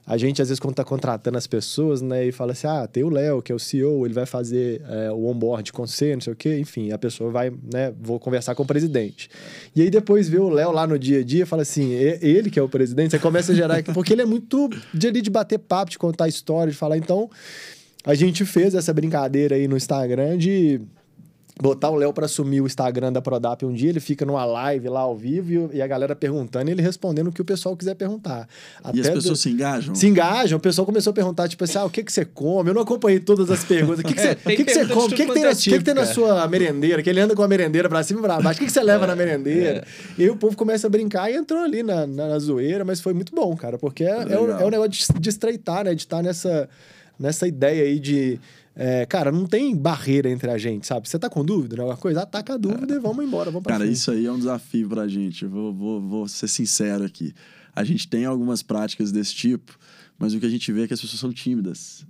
A gente, às vezes, quando tá contratando as pessoas, né, e fala assim: ah, tem o Léo, que é o CEO, ele vai fazer é, o onboard com você, não sei o quê, enfim, a pessoa vai, né, vou conversar com o presidente. E aí depois vê o Léo lá no dia a dia fala assim: "E- ele que é o presidente, você começa a gerar. Porque ele é muito de ali de bater papo, de contar história, de falar. Então, a gente fez essa brincadeira aí no Instagram de botar o Léo pra assumir o Instagram da Prodap um dia, ele fica numa live lá ao vivo e, a galera perguntando e ele respondendo o que o pessoal quiser perguntar. E as Até pessoas do- se engajam? se engajam, o pessoal começou a perguntar, tipo assim, ah, o que que você come? Eu não acompanhei todas as perguntas. O que que você, É, o tem que que você come? O que que tem, na, é que que tem na sua merendeira? Que ele anda com a merendeira pra cima e pra baixo. O que que você leva na merendeira? E aí o povo começa a brincar e entrou ali na, na, na zoeira, mas foi muito bom, cara, porque é, é, o, Legal. é negócio de, de estreitar, né? De estar nessa, nessa ideia aí de... é, cara, não tem barreira entre a gente, sabe? Você tá com dúvida de alguma coisa? Ataca a dúvida e vamos embora, vamos Cara, frente. isso aí é um desafio pra gente. Eu vou, vou, vou ser sincero aqui. A gente tem algumas práticas desse tipo, mas o que a gente vê é que as pessoas são tímidas.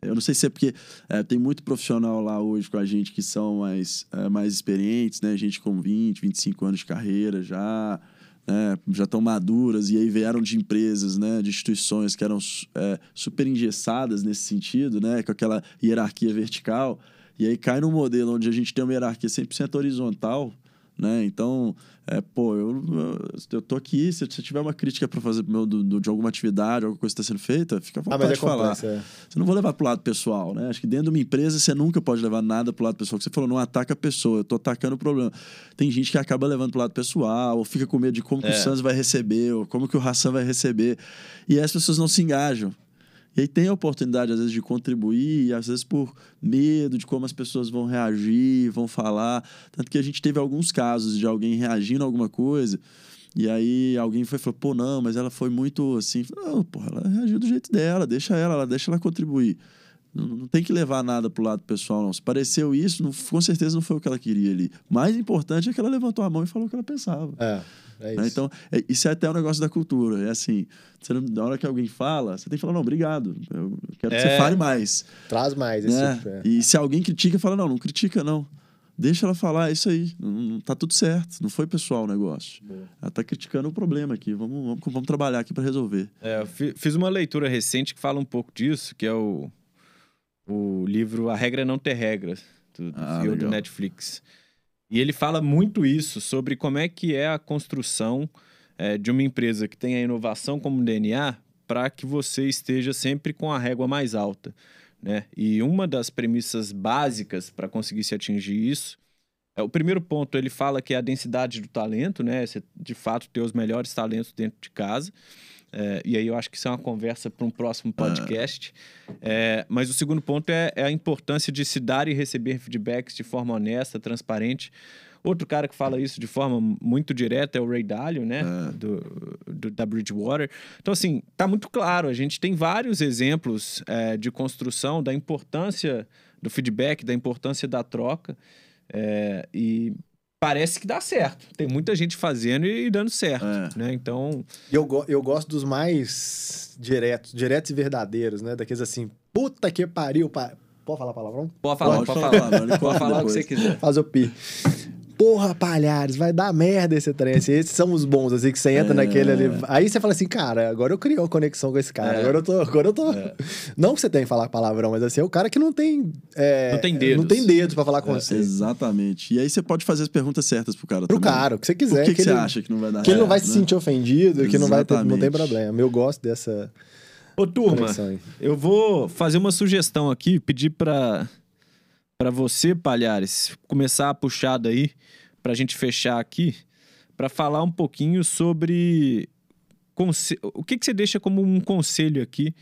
Eu não sei se é porque é, tem muito profissional lá hoje com a gente que são mais, é, mais experientes, né? Gente com 20, 25 anos de carreira já, né? já estão maduras e aí vieram de empresas, né? De instituições que eram é, super engessadas nesse sentido, né? Com aquela hierarquia vertical. E aí cai num modelo onde a gente tem uma hierarquia 100% horizontal, né? Então, é, pô, eu, eu tô aqui, se você tiver uma crítica para fazer meu, do, de alguma atividade, alguma coisa que está sendo feita, fica à Ah, vontade mas é de falar. é. Você não vou levar pro lado pessoal, né? Acho que dentro de uma empresa você nunca pode levar nada pro lado pessoal. Que você falou, não ataca a pessoa, eu tô atacando o problema. Tem gente que acaba levando pro lado pessoal, ou fica com medo de como que É. o Santos vai receber, ou como que o Hassan vai receber. E aí as pessoas não se engajam. E aí tem a oportunidade, às vezes, de contribuir, às vezes por medo de como as pessoas vão reagir, vão falar. Tanto que a gente teve alguns casos de alguém reagindo a alguma coisa, e aí alguém foi falou, pô, não, mas ela foi muito assim. Não, pô, ela reagiu do jeito dela, deixa ela, ela deixa ela contribuir. Não, não tem que levar nada pro lado pessoal, não. Se pareceu isso, não, com certeza não foi o que ela queria ali. O mais importante é que ela levantou a mão e falou o que ela pensava. É, é né? isso. Então, é- isso é até um negócio da cultura. É assim, você na hora que alguém fala, você tem que falar, não, obrigado. Eu quero que você É. fale mais. Traz mais esse Né? tipo, é. E se alguém critica, fala, não, não critica, não. Deixa ela falar, é isso aí. Não, não- tá tudo certo. Não foi pessoal o negócio. Boa. Ela tá criticando o problema aqui. Vamos, vamos, vamos trabalhar aqui para resolver. É, eu fi- fiz uma leitura recente que fala um pouco disso, que é o, o livro A Regra é Não Ter Regras, do, do Ah, CEO do. Netflix. E ele fala muito isso, sobre como é que é a construção é, de uma empresa que tem a inovação como DNA para que você esteja sempre com a régua mais alta. Né? E uma das premissas básicas para conseguir se atingir isso É, o primeiro ponto, ele fala que é a densidade do talento, né? Você, de fato, ter os melhores talentos dentro de casa. É, e aí eu acho que isso é uma conversa para um próximo podcast. É, mas o segundo ponto é, é, a importância de se dar e receber feedbacks de forma honesta, transparente. Outro cara que fala isso de forma muito direta é o Ray Dalio, né? É. Do, do, da Bridgewater. Então, assim, tá muito claro. A gente tem vários exemplos é, de construção da importância do feedback, da importância da troca. É, e parece que dá certo. Tem muita gente fazendo e dando certo, é. né? Então... Eu, go eu gosto dos mais diretos, diretos e verdadeiros, né? Daqueles assim, puta que pariu, pa... Pode falar palavrão? Pode falar, pode, pode falar. Pode, pode falar o que você quiser. Faz o pi porra, Palhares, vai dar merda esse trem. Assim, esses são os bons, assim, que você entra é. naquele ali. Aí você fala assim, cara, agora eu criei uma conexão com esse cara. É. Agora eu tô. Agora eu tô. É. Não que você tenha que falar palavrão, mas assim, é o cara que não tem. É, não tem dedos. Não tem dedos pra falar com é, você. Exatamente. E aí você pode fazer as perguntas certas pro cara. Pro também. cara, o que você quiser. O que, que, que ele, você acha que não vai dar Que ele não vai se né? sentir ofendido, que não vai ter, não tem problema. Eu gosto dessa. Ô, turma, eu vou fazer uma sugestão aqui, pedir pra, pra você, Palhares, começar a puxada aí para a gente fechar aqui, para falar um pouquinho sobre o que, que você deixa como um conselho aqui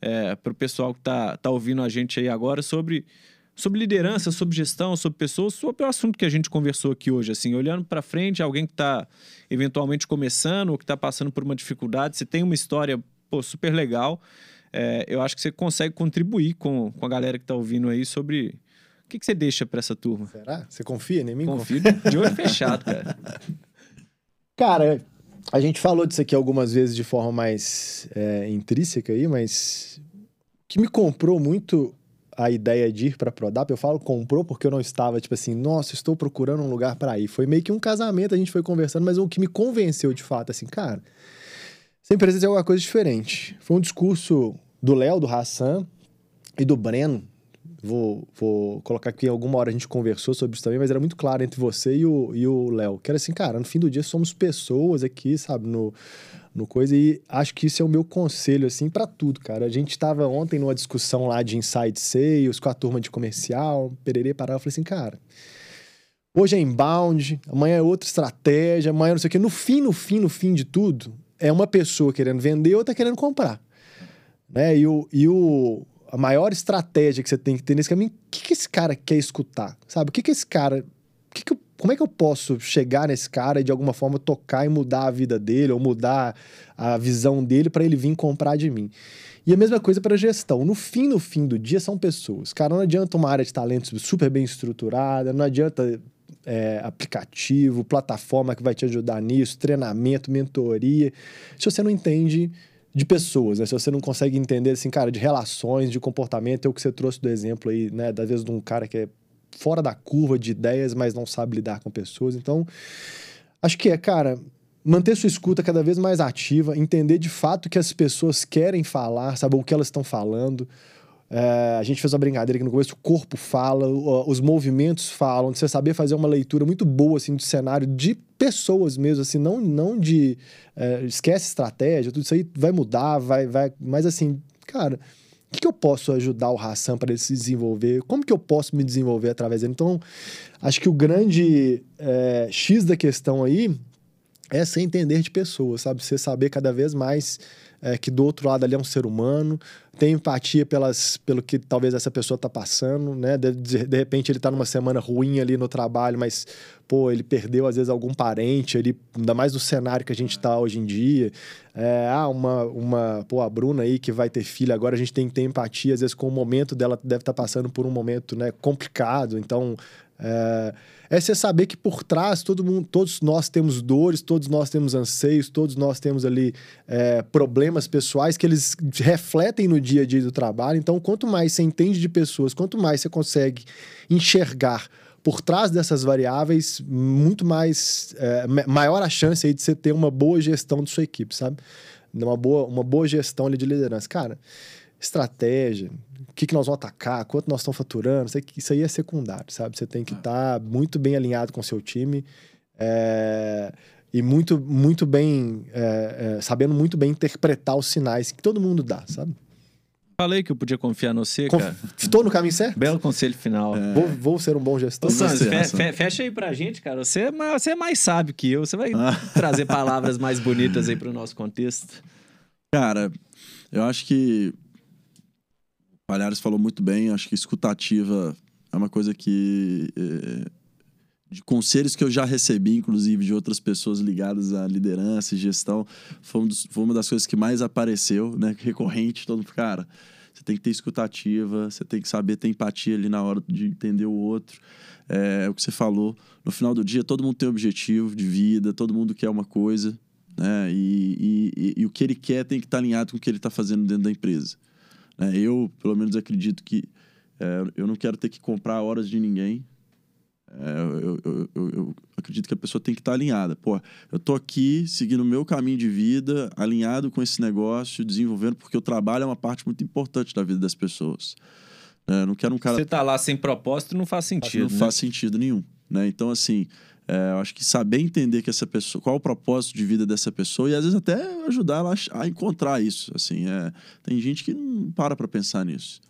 é, para o pessoal que está tá ouvindo a gente aí agora sobre, sobre liderança, sobre gestão, sobre pessoas, sobre o assunto que a gente conversou aqui hoje. Assim, olhando para frente, alguém que está eventualmente começando ou que está passando por uma dificuldade, você tem uma história pô, super legal. É, eu acho que você consegue contribuir com, com a galera que está ouvindo aí sobre o que, que você deixa para essa turma? Será? Você confia em mim? Confio de olho fechado, cara. Cara, a gente falou disso aqui algumas vezes de forma mais é, intrínseca aí, mas que me comprou muito a ideia de ir para Prodap, eu falo comprou porque eu não estava tipo assim, nossa, estou procurando um lugar para ir. Foi meio que um casamento, a gente foi conversando, mas o que me convenceu de fato assim, cara, essa empresa é alguma coisa diferente. Foi um discurso do Léo, do Hassan e do Breno, Vou, vou colocar aqui, alguma hora a gente conversou sobre isso também, mas era muito claro entre você e o Léo. Que era assim, cara, no fim do dia somos pessoas aqui, sabe, no, no coisa. E acho que isso é o meu conselho, assim, para tudo, cara. A gente estava ontem numa discussão lá de inside sales com a turma de comercial, pererê, parava, eu falei assim, cara. Hoje é inbound, amanhã é outra estratégia, amanhã não sei o quê. No fim, no fim, no fim de tudo, é uma pessoa querendo vender e outra querendo comprar. Né? E o, e o, a maior estratégia que você tem que ter nesse caminho, o que, que esse cara quer escutar? Sabe? O que, que esse cara. Que que eu, como é que eu posso chegar nesse cara e de alguma forma tocar e mudar a vida dele ou mudar a visão dele para ele vir comprar de mim? E a mesma coisa para gestão. No fim, no fim do dia, são pessoas. Cara, não adianta uma área de talentos super bem estruturada, não adianta é, aplicativo, plataforma que vai te ajudar nisso, treinamento, mentoria. Se você não entende de pessoas, né? Se você não consegue entender, assim, cara, de relações, de comportamento, é o que você trouxe do exemplo aí, né? Das vezes de um cara que é fora da curva de ideias, mas não sabe lidar com pessoas. Então, acho que é, cara, manter sua escuta cada vez mais ativa, entender de fato o que as pessoas querem falar, saber o que elas estão falando, é, a gente fez uma brincadeira aqui no começo, o corpo fala, os movimentos falam, de você saber fazer uma leitura muito boa, assim, do cenário de pessoas mesmo, assim, não, não de... É, esquece estratégia, tudo isso aí vai mudar, vai... vai mas, assim, cara, o que, que eu posso ajudar o Hassan para ele se desenvolver? Como que eu posso me desenvolver através dele? Então, acho que o grande é, X da questão aí é você entender de pessoas, sabe? Você saber cada vez mais é, que do outro lado ali é um ser humano, tem empatia pelas, pelo que talvez essa pessoa está passando, né? De, de, de, repente ele está numa semana ruim ali no trabalho, mas, pô, ele perdeu às vezes algum parente, ele, ainda mais no cenário que a gente está hoje em dia. É, ah, uma, uma, pô, a Bruna aí que vai ter filha agora, a gente tem que ter empatia, às vezes com o momento dela deve estar tá passando por um momento, né, complicado, então é, é você saber que por trás todo mundo, todos nós temos dores, todos nós temos anseios, todos nós temos ali é, problemas pessoais que eles refletem no dia a dia do trabalho. Então, quanto mais você entende de pessoas, quanto mais você consegue enxergar por trás dessas variáveis, muito mais é, maior a chance aí de você ter uma boa gestão de sua equipe, sabe? Uma boa, uma boa gestão ali de liderança. Cara, estratégia, que, que nós vamos atacar, quanto nós estamos faturando, isso aí é secundário, sabe? Você tem que estar ah. tá muito bem alinhado com o seu time é, e muito, muito bem, é, é, sabendo muito bem interpretar os sinais que todo mundo dá, sabe? Falei que eu podia confiar no você, Conf- cara. Tô no caminho certo? Belo conselho final. Vou, vou ser um bom gestor. Ô, você, fe- fe- fecha aí pra gente, cara. Você é mais, você é mais sábio que eu. Você vai Ah. trazer palavras mais bonitas aí pro nosso contexto. Cara, eu acho que Palhares falou muito bem. Acho que escutativa é uma coisa que. é, de conselhos que eu já recebi, inclusive, de outras pessoas ligadas à liderança e gestão, foi, um dos- foi uma das coisas que mais apareceu, né? Recorrente, todo mundo, cara. Você tem que ter escutativa, você tem que saber ter empatia ali na hora de entender o outro. É, o que você falou. No final do dia, todo mundo tem um objetivo de vida, todo mundo quer uma coisa, né? E, e- e- e o que ele quer tem que estar alinhado com o que ele está fazendo dentro da empresa. Né? Eu, pelo menos, acredito que é, eu não quero ter que comprar horas de ninguém. É, eu, eu- eu- eu acredito que a pessoa tem que estar alinhada. Pô, eu tô aqui seguindo o meu caminho de vida, alinhado com esse negócio, desenvolvendo, porque o trabalho é uma parte muito importante da vida das pessoas. É, eu não quero um cara Você tá lá sem propósito não faz sentido. não né? faz sentido nenhum, né? Então, assim, é, eu acho que saber entender que essa pessoa, qual o propósito de vida dessa pessoa e às vezes até ajudar ela a encontrar isso, assim, é, tem gente que não para pra pensar nisso.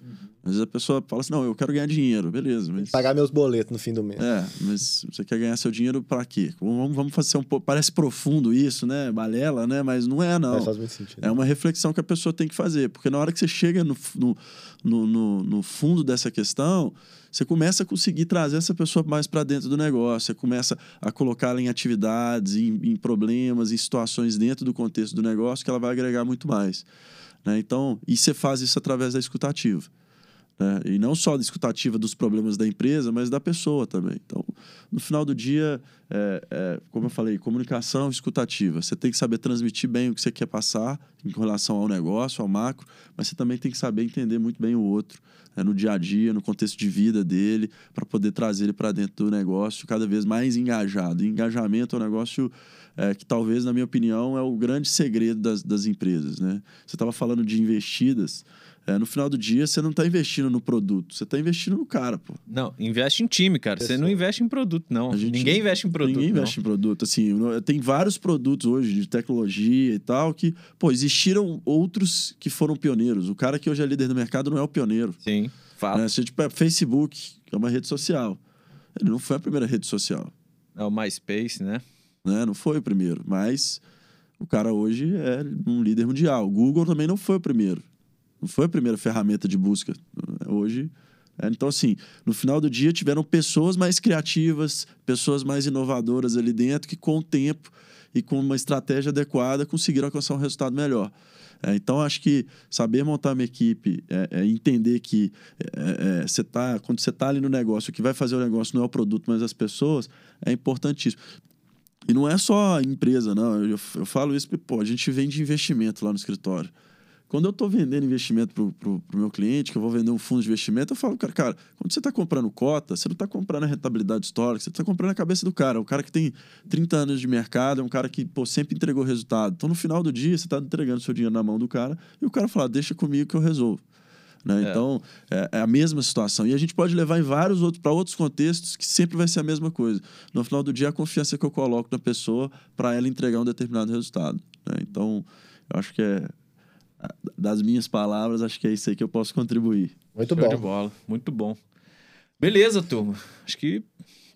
Às vezes a pessoa fala assim, não, eu quero ganhar dinheiro, beleza, mas... Pagar meus boletos no fim do mês. É, mas você quer ganhar seu dinheiro pra quê? Vamos, vamos fazer um pouco... Parece profundo isso, né? Balela, né? Mas não é, não. Mas faz muito sentido. É uma reflexão que a pessoa tem que fazer. Porque na hora que você chega no, no, no- no fundo dessa questão, você começa a conseguir trazer essa pessoa mais para dentro do negócio. Você começa a colocá-la em atividades, em, em problemas, em situações dentro do contexto do negócio que ela vai agregar muito mais. né? Então, e você faz isso através da escutativa. né? E não só da escutativa dos problemas da empresa, mas da pessoa também. Então, no final do dia, é, é, como eu falei, comunicação escutativa. Você tem que saber transmitir bem o que você quer passar em relação ao negócio, ao macro, mas você também tem que saber entender muito bem o outro, né, no dia a dia, no contexto de vida dele, para poder trazer ele para dentro do negócio cada vez mais engajado. E engajamento é um negócio é, que talvez, na minha opinião, é o grande segredo das, das empresas. Né? Você estava falando de investidas. É, no final do dia, você não está investindo no produto, você está investindo no cara, pô. Não, investe em time, cara. Você não investe em produto, não. A gente- Ninguém investe em produto. Ninguém não. investe em produto. Assim, tem vários produtos hoje de tecnologia e tal que, pô, existiram outros que foram pioneiros. O cara que hoje é líder do mercado não é o pioneiro. Sim, fato. Né? Se tipo, é Facebook, que é uma rede social. Ele não foi a primeira rede social. É o MySpace, né? Né? Não foi o primeiro. Mas o cara hoje é um líder mundial. O Google também não foi o primeiro. Foi a primeira ferramenta de busca. Hoje. é, então, assim, no final do dia tiveram pessoas mais criativas, pessoas mais inovadoras ali dentro que, com o tempo e com uma estratégia adequada, conseguiram alcançar um resultado melhor. É, então, acho que saber montar uma equipe, é, é entender que é, é, você tá, quando você está ali no negócio, o que vai fazer o negócio não é o produto, mas as pessoas, é importantíssimo. E não é só empresa, não. Eu, eu falo isso porque, pô, a gente vende investimento lá no escritório. Quando eu estou vendendo investimento para o meu cliente, que eu vou vender um fundo de investimento, eu falo, cara, cara quando você está comprando cota, você não está comprando a rentabilidade histórica, você está comprando a cabeça do cara. O cara que tem 30 anos de mercado, é um cara que pô, sempre entregou resultado. Então, no final do dia, você está entregando seu dinheiro na mão do cara e o cara fala, deixa comigo que eu resolvo. Né? É. Então, é, é a mesma situação. E a gente pode levar em vários outros, para outros contextos que sempre vai ser a mesma coisa. No final do dia, a confiança que eu coloco na pessoa para ela entregar um determinado resultado. né? Então, eu acho que é. Das minhas palavras, acho que é isso aí que eu posso contribuir. Muito Show de bom. bola. Muito bom. Beleza, turma. Acho que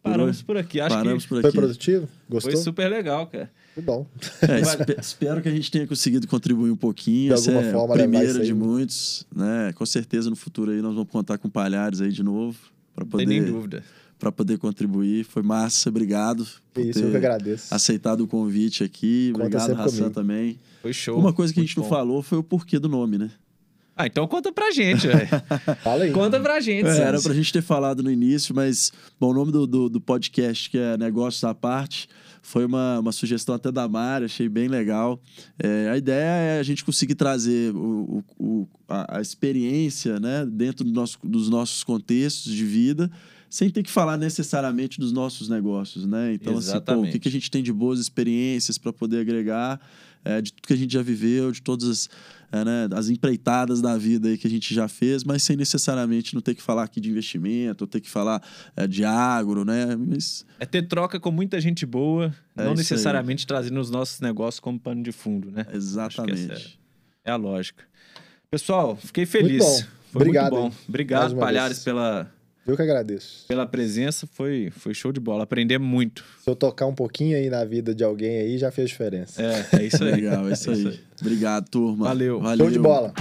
paramos por aqui. Acho Paramos que por Foi aqui. produtivo? Gostou? foi super legal, cara. Muito bom. É, espe- espero que a gente tenha conseguido contribuir um pouquinho. De Essa alguma é forma, a primeira de muitos. Né? Com certeza, no futuro aí, nós vamos contar com palhares aí de novo. Para Não tem nem poder, dúvida. pra poder contribuir. Foi massa, obrigado. por Isso, eu ter que agradeço. aceitado o convite aqui. Conta Obrigado, comigo. também. Foi show. Uma coisa que a gente não bom. falou foi o porquê do nome, né? Ah, então conta pra gente, velho. Fala aí. conta pra gente, É, era pra gente ter falado no início, mas bom, o nome do, do, do podcast, que é Negócios à Parte, foi uma, uma sugestão até da Mari, achei bem legal. É, a ideia é a gente conseguir trazer o, o- o- a, a experiência né, dentro do nosso, dos nossos contextos de vida, sem ter que falar necessariamente dos nossos negócios, né? Então, assim, pô, o Exatamente. que, que a gente tem de boas experiências para poder agregar, é, de tudo que a gente já viveu, de todas as, é, né, as empreitadas da vida aí que a gente já fez, mas sem necessariamente não ter que falar aqui de investimento, ou ter que falar é, de agro, né? Mas É ter troca com muita gente boa, É não necessariamente trazendo os nossos negócios como pano de fundo, né? Essa exatamente. É a lógica. Pessoal, fiquei feliz. Muito bom. Foi Obrigado, muito bom. Obrigado, Palhares, vez. pela, Eu que agradeço. pela presença. Foi, foi show de bola. Aprender muito. Se eu tocar um pouquinho aí na vida de alguém aí, já fez diferença. É, é isso aí. Legal, é isso aí. Obrigado, turma. Valeu. Valeu. Show de bola.